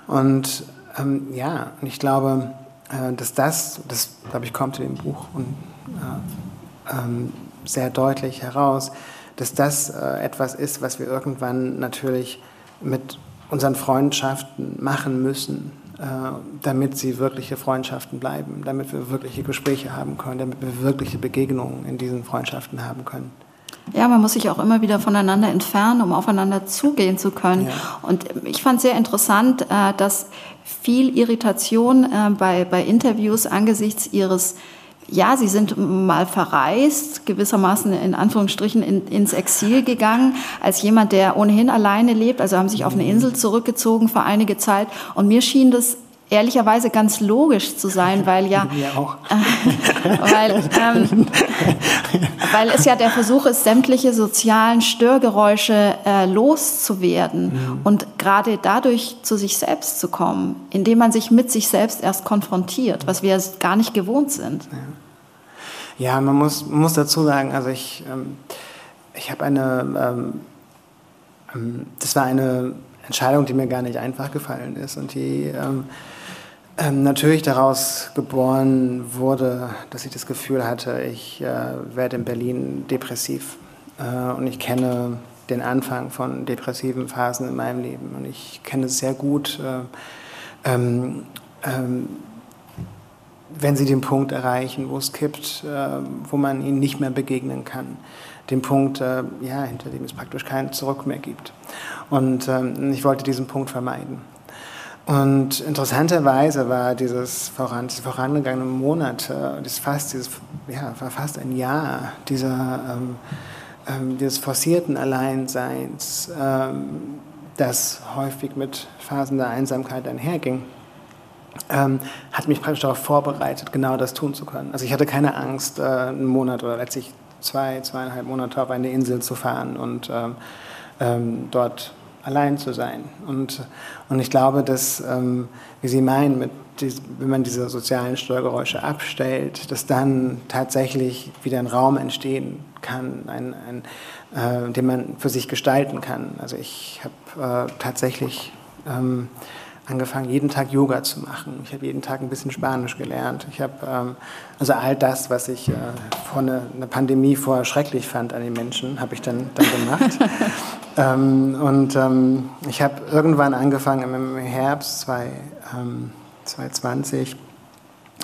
Und ähm, ja, ich glaube, äh, dass das, das glaube ich, kommt in dem Buch und, äh, ähm, sehr deutlich heraus, dass das äh, etwas ist, was wir irgendwann natürlich mit unseren Freundschaften machen müssen, äh, damit sie wirkliche Freundschaften bleiben, damit wir wirkliche Gespräche haben können, damit wir wirkliche Begegnungen in diesen Freundschaften haben können. Ja, man muss sich auch immer wieder voneinander entfernen, um aufeinander zugehen zu können. Ja. Und ich fand sehr interessant, äh, dass viel Irritation äh, bei, bei Interviews angesichts ihres ja, sie sind mal verreist, gewissermaßen in Anführungsstrichen in, ins Exil gegangen, als jemand, der ohnehin alleine lebt, also haben sich auf eine Insel zurückgezogen für einige Zeit. Und mir schien das ehrlicherweise ganz logisch zu sein, weil ja, weil, ähm, weil es ja der Versuch ist, sämtliche sozialen Störgeräusche äh, loszuwerden mhm. und gerade dadurch zu sich selbst zu kommen, indem man sich mit sich selbst erst konfrontiert, was wir gar nicht gewohnt sind. Ja, ja man, muss, man muss dazu sagen, also ich, ähm, ich habe eine, ähm, ähm, das war eine Entscheidung, die mir gar nicht einfach gefallen ist und die ähm, ähm, natürlich daraus geboren wurde, dass ich das Gefühl hatte, ich äh, werde in Berlin depressiv äh, und ich kenne den Anfang von depressiven Phasen in meinem Leben und ich kenne es sehr gut, äh, ähm, ähm, wenn sie den Punkt erreichen, wo es kippt, äh, wo man ihnen nicht mehr begegnen kann. Den Punkt, äh, ja, hinter dem es praktisch kein Zurück mehr gibt. Und ähm, ich wollte diesen Punkt vermeiden. Und interessanterweise war dieses voran, diese vorangegangenen Monate, das fast, dieses, ja, war fast ein Jahr dieser, ähm, ähm, dieses forcierten Alleinseins, ähm, das häufig mit Phasen der Einsamkeit einherging, ähm, hat mich praktisch darauf vorbereitet, genau das tun zu können. Also ich hatte keine Angst, äh, einen Monat oder letztlich zwei, zweieinhalb Monate auf eine Insel zu fahren und ähm, ähm, dort allein zu sein. Und, und ich glaube, dass, ähm, wie Sie meinen, mit die, wenn man diese sozialen Störgeräusche abstellt, dass dann tatsächlich wieder ein Raum entstehen kann, ein, ein, äh, den man für sich gestalten kann. Also ich habe äh, tatsächlich ähm, angefangen, jeden Tag Yoga zu machen. Ich habe jeden Tag ein bisschen Spanisch gelernt. Ich habe ähm, also all das, was ich äh, vor einer eine Pandemie vorher schrecklich fand an den Menschen, habe ich dann, dann gemacht. ähm, und ähm, ich habe irgendwann angefangen im Herbst zwei, 2020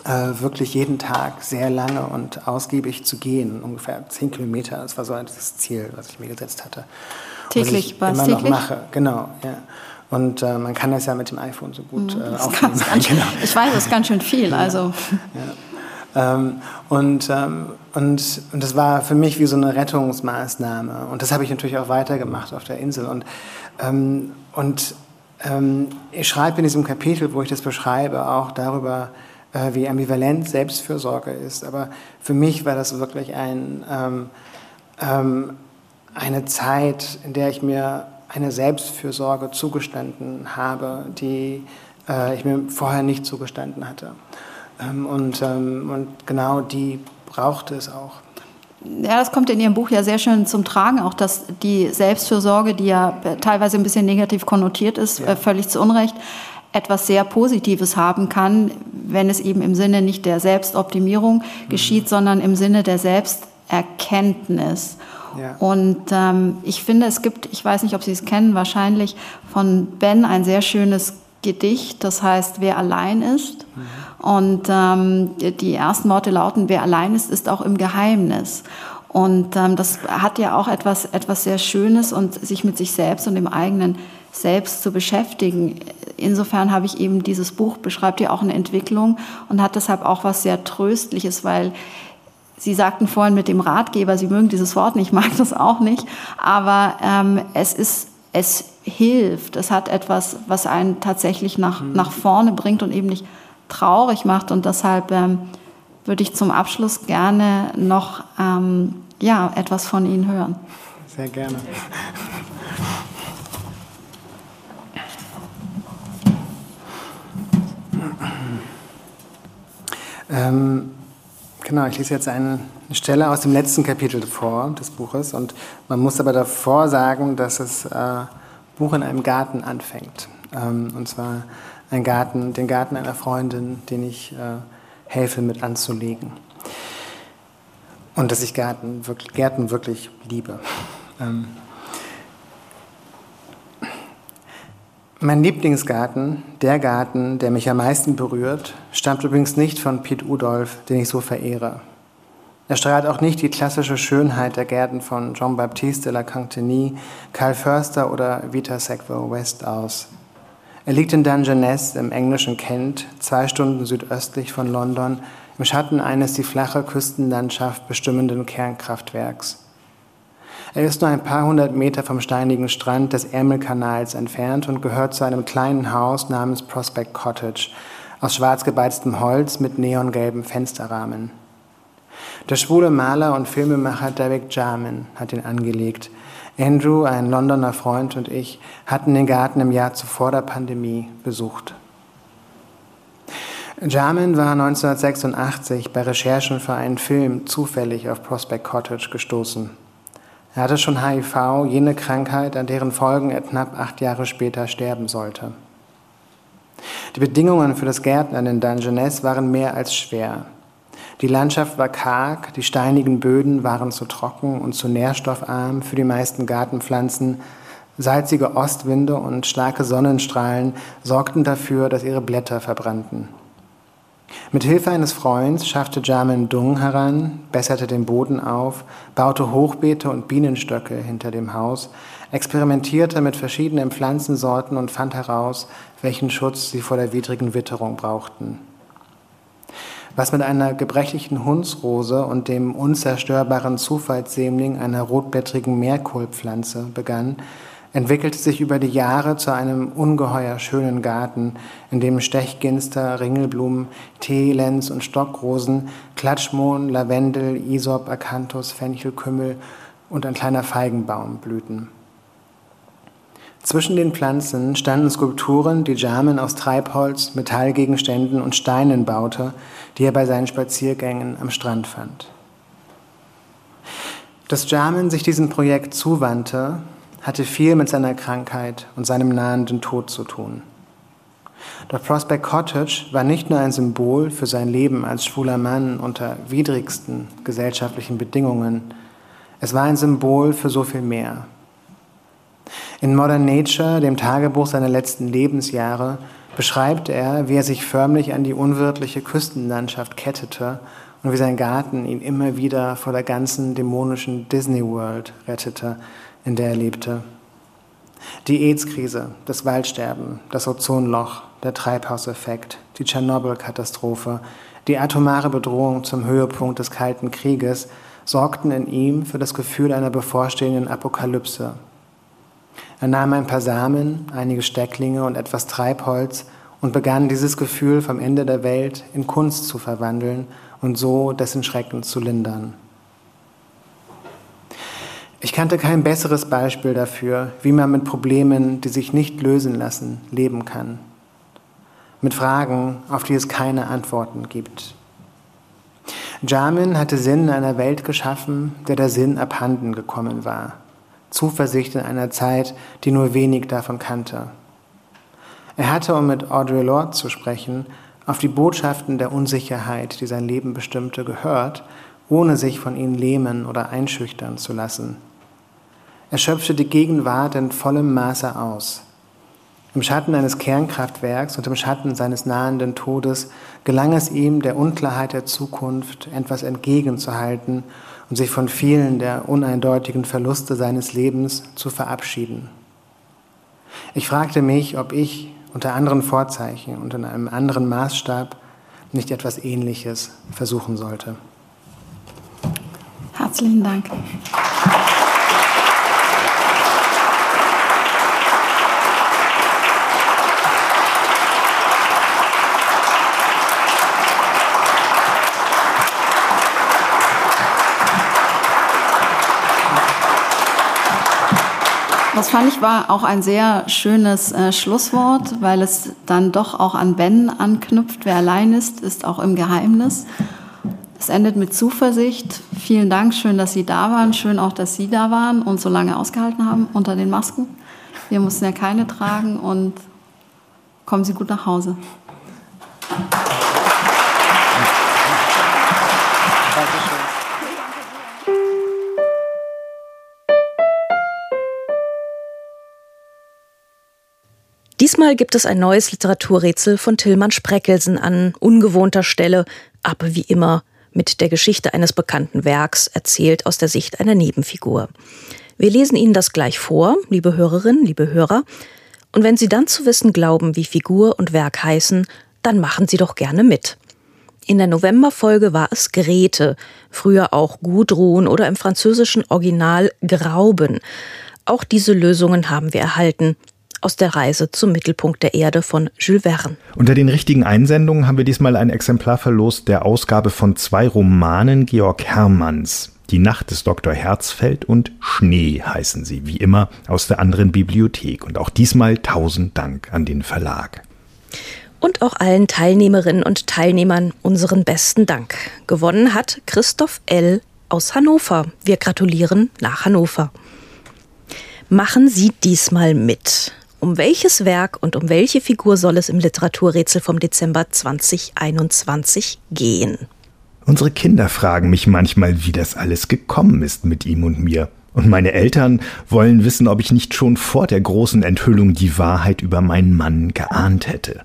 äh, wirklich jeden Tag sehr lange und ausgiebig zu gehen, ungefähr zehn Kilometer. Das war so das Ziel, was ich mir gesetzt hatte. Täglich, was ich immer täglich? noch mache. Genau, ja. Und äh, man kann das ja mit dem iPhone so gut mhm. äh, aufnehmen. genau. Ich weiß, das ist ganz schön viel. Also. Ja. Ähm, und, ähm, und, und das war für mich wie so eine Rettungsmaßnahme. Und das habe ich natürlich auch weitergemacht auf der Insel. Und, ähm, und ähm, ich schreibe in diesem Kapitel, wo ich das beschreibe, auch darüber, äh, wie ambivalent Selbstfürsorge ist. Aber für mich war das wirklich ein, ähm, ähm, eine Zeit, in der ich mir eine Selbstfürsorge zugestanden habe, die äh, ich mir vorher nicht zugestanden hatte. Ähm, und, ähm, und genau die brauchte es auch. Ja, das kommt in Ihrem Buch ja sehr schön zum Tragen, auch dass die Selbstfürsorge, die ja teilweise ein bisschen negativ konnotiert ist, ja. Äh, völlig zu Unrecht, etwas sehr Positives haben kann, wenn es eben im Sinne nicht der Selbstoptimierung mhm. geschieht, sondern im Sinne der Selbsterkenntnis. Ja. Und ähm, ich finde, es gibt, ich weiß nicht, ob Sie es kennen, wahrscheinlich von Ben ein sehr schönes Gedicht, das heißt, wer allein ist. Mhm. Und ähm, die ersten Worte lauten, wer allein ist, ist auch im Geheimnis. Und ähm, das hat ja auch etwas, etwas sehr Schönes und sich mit sich selbst und dem eigenen Selbst zu beschäftigen. Insofern habe ich eben dieses Buch beschreibt ja auch eine Entwicklung und hat deshalb auch was sehr Tröstliches, weil Sie sagten vorhin mit dem Ratgeber, Sie mögen dieses Wort nicht, ich mag das auch nicht, aber ähm, es ist, es hilft, es hat etwas, was einen tatsächlich nach, mhm. nach vorne bringt und eben nicht traurig macht und deshalb ähm, würde ich zum Abschluss gerne noch ähm, ja, etwas von Ihnen hören. Sehr gerne. ähm, Genau, ich lese jetzt eine Stelle aus dem letzten Kapitel vor des Buches und man muss aber davor sagen, dass das äh, Buch in einem Garten anfängt. Ähm, und zwar ein Garten, den Garten einer Freundin, den ich äh, helfe mit anzulegen. Und dass ich Garten Gärten wirklich liebe. Ähm, Mein Lieblingsgarten, der Garten, der mich am meisten berührt, stammt übrigens nicht von Piet Udolf, den ich so verehre. Er strahlt auch nicht die klassische Schönheit der Gärten von Jean-Baptiste de la Cantenie, Karl Förster oder Vita Sackville West aus. Er liegt in Dungeness im englischen Kent, zwei Stunden südöstlich von London, im Schatten eines die flache Küstenlandschaft bestimmenden Kernkraftwerks. Er ist nur ein paar hundert Meter vom steinigen Strand des Ärmelkanals entfernt und gehört zu einem kleinen Haus namens Prospect Cottage aus schwarz gebeiztem Holz mit neongelben Fensterrahmen. Der schwule Maler und Filmemacher Derek Jarman hat ihn angelegt. Andrew, ein Londoner Freund und ich hatten den Garten im Jahr zuvor der Pandemie besucht. Jarman war 1986 bei Recherchen für einen Film zufällig auf Prospect Cottage gestoßen. Er hatte schon HIV, jene Krankheit, an deren Folgen er knapp acht Jahre später sterben sollte. Die Bedingungen für das Gärtnern in Dungeness waren mehr als schwer. Die Landschaft war karg, die steinigen Böden waren zu trocken und zu nährstoffarm für die meisten Gartenpflanzen. Salzige Ostwinde und starke Sonnenstrahlen sorgten dafür, dass ihre Blätter verbrannten. Mit Hilfe eines Freunds schaffte Jamin Dung heran, besserte den Boden auf, baute Hochbeete und Bienenstöcke hinter dem Haus, experimentierte mit verschiedenen Pflanzensorten und fand heraus, welchen Schutz sie vor der widrigen Witterung brauchten. Was mit einer gebrechlichen Hundsrose und dem unzerstörbaren Zufallssämling einer rotblättrigen Meerkohlpflanze begann, entwickelte sich über die Jahre zu einem ungeheuer schönen Garten, in dem Stechginster, Ringelblumen, Teelenz und Stockrosen, Klatschmohn, Lavendel, Isop, Akanthus, Fenchelkümmel und ein kleiner Feigenbaum blühten. Zwischen den Pflanzen standen Skulpturen, die Jarman aus Treibholz, Metallgegenständen und Steinen baute, die er bei seinen Spaziergängen am Strand fand. Dass Jarman sich diesem Projekt zuwandte, hatte viel mit seiner Krankheit und seinem nahenden Tod zu tun. Doch Prospect Cottage war nicht nur ein Symbol für sein Leben als schwuler Mann unter widrigsten gesellschaftlichen Bedingungen, es war ein Symbol für so viel mehr. In Modern Nature, dem Tagebuch seiner letzten Lebensjahre, beschreibt er, wie er sich förmlich an die unwirtliche Küstenlandschaft kettete und wie sein Garten ihn immer wieder vor der ganzen dämonischen Disney World rettete, in der er lebte. Die AIDS-Krise, das Waldsterben, das Ozonloch, der Treibhauseffekt, die Tschernobyl-Katastrophe, die atomare Bedrohung zum Höhepunkt des Kalten Krieges sorgten in ihm für das Gefühl einer bevorstehenden Apokalypse. Er nahm ein paar Samen, einige Stecklinge und etwas Treibholz und begann dieses Gefühl vom Ende der Welt in Kunst zu verwandeln und so dessen Schrecken zu lindern. Ich kannte kein besseres Beispiel dafür, wie man mit Problemen, die sich nicht lösen lassen, leben kann. Mit Fragen, auf die es keine Antworten gibt. Jamin hatte Sinn in einer Welt geschaffen, der der Sinn abhanden gekommen war. Zuversicht in einer Zeit, die nur wenig davon kannte. Er hatte, um mit Audre Lorde zu sprechen, auf die Botschaften der Unsicherheit, die sein Leben bestimmte, gehört, ohne sich von ihnen lähmen oder einschüchtern zu lassen. Er schöpfte die Gegenwart in vollem Maße aus. Im Schatten eines Kernkraftwerks und im Schatten seines nahenden Todes gelang es ihm, der Unklarheit der Zukunft etwas entgegenzuhalten und sich von vielen der uneindeutigen Verluste seines Lebens zu verabschieden. Ich fragte mich, ob ich unter anderen Vorzeichen und in einem anderen Maßstab nicht etwas Ähnliches versuchen sollte. Herzlichen Dank. Das fand ich war auch ein sehr schönes äh, Schlusswort, weil es dann doch auch an Ben anknüpft. Wer allein ist, ist auch im Geheimnis. Es endet mit Zuversicht. Vielen Dank, schön, dass Sie da waren. Schön auch, dass Sie da waren und so lange ausgehalten haben unter den Masken. Wir mussten ja keine tragen und kommen Sie gut nach Hause. Diesmal gibt es ein neues Literaturrätsel von Tillmann Spreckelsen an ungewohnter Stelle, aber wie immer mit der Geschichte eines bekannten Werks, erzählt aus der Sicht einer Nebenfigur. Wir lesen Ihnen das gleich vor, liebe Hörerinnen, liebe Hörer, und wenn Sie dann zu wissen glauben, wie Figur und Werk heißen, dann machen Sie doch gerne mit. In der Novemberfolge war es Grete, früher auch Gudrun oder im französischen Original Grauben. Auch diese Lösungen haben wir erhalten aus der Reise zum Mittelpunkt der Erde von Jules Verne. Unter den richtigen Einsendungen haben wir diesmal ein Exemplar verlost der Ausgabe von zwei Romanen Georg Hermanns. Die Nacht des Dr. Herzfeld und Schnee heißen sie, wie immer, aus der anderen Bibliothek. Und auch diesmal tausend Dank an den Verlag. Und auch allen Teilnehmerinnen und Teilnehmern unseren besten Dank. Gewonnen hat Christoph L. aus Hannover. Wir gratulieren nach Hannover. Machen Sie diesmal mit. Um welches Werk und um welche Figur soll es im Literaturrätsel vom Dezember 2021 gehen? Unsere Kinder fragen mich manchmal, wie das alles gekommen ist mit ihm und mir. Und meine Eltern wollen wissen, ob ich nicht schon vor der großen Enthüllung die Wahrheit über meinen Mann geahnt hätte.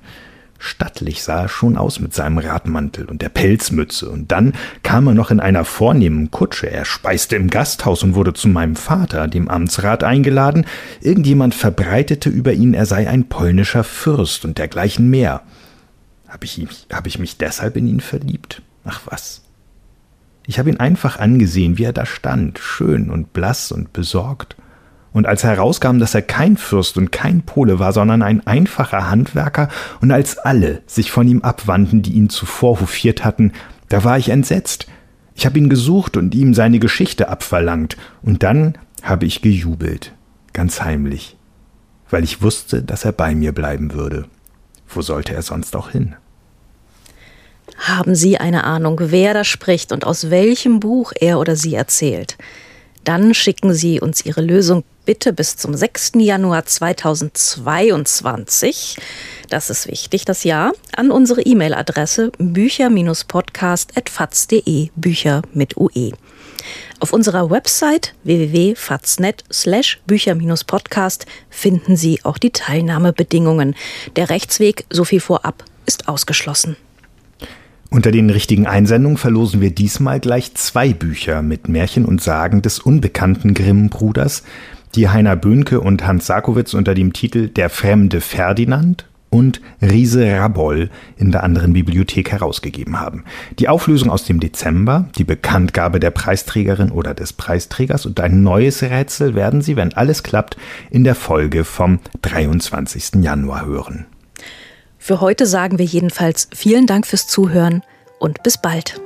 Stattlich sah er schon aus mit seinem Radmantel und der Pelzmütze, und dann kam er noch in einer vornehmen Kutsche, er speiste im Gasthaus und wurde zu meinem Vater, dem Amtsrat, eingeladen, irgendjemand verbreitete über ihn, er sei ein polnischer Fürst und dergleichen mehr. Hab ich, hab ich mich deshalb in ihn verliebt? Ach was. Ich habe ihn einfach angesehen, wie er da stand, schön und blass und besorgt, Und als herauskam, dass er kein Fürst und kein Pole war, sondern ein einfacher Handwerker, und als alle sich von ihm abwandten, die ihn zuvor hofiert hatten, da war ich entsetzt. Ich habe ihn gesucht und ihm seine Geschichte abverlangt, und dann habe ich gejubelt, ganz heimlich, weil ich wusste, dass er bei mir bleiben würde. Wo sollte er sonst auch hin? Haben Sie eine Ahnung, wer da spricht und aus welchem Buch er oder sie erzählt? Dann schicken Sie uns Ihre Lösung bitte bis zum 6. Januar 2022. Das ist wichtig, das Jahr, an unsere E-Mail-Adresse bücher-podcast.faz.de, Bücher mit UE. Auf unserer Website www.faznet slash Bücher-Podcast finden Sie auch die Teilnahmebedingungen. Der Rechtsweg, so viel vorab, ist ausgeschlossen. Unter den richtigen Einsendungen verlosen wir diesmal gleich zwei Bücher mit Märchen und Sagen des unbekannten Grimm-Bruders, die Heiner Böhnke und Hans Sakowitz unter dem Titel Der fremde Ferdinand und Riese Raboll in der anderen Bibliothek herausgegeben haben. Die Auflösung aus dem Dezember, die Bekanntgabe der Preisträgerin oder des Preisträgers und ein neues Rätsel werden Sie, wenn alles klappt, in der Folge vom 23. Januar hören. Für heute sagen wir jedenfalls vielen Dank fürs Zuhören und bis bald.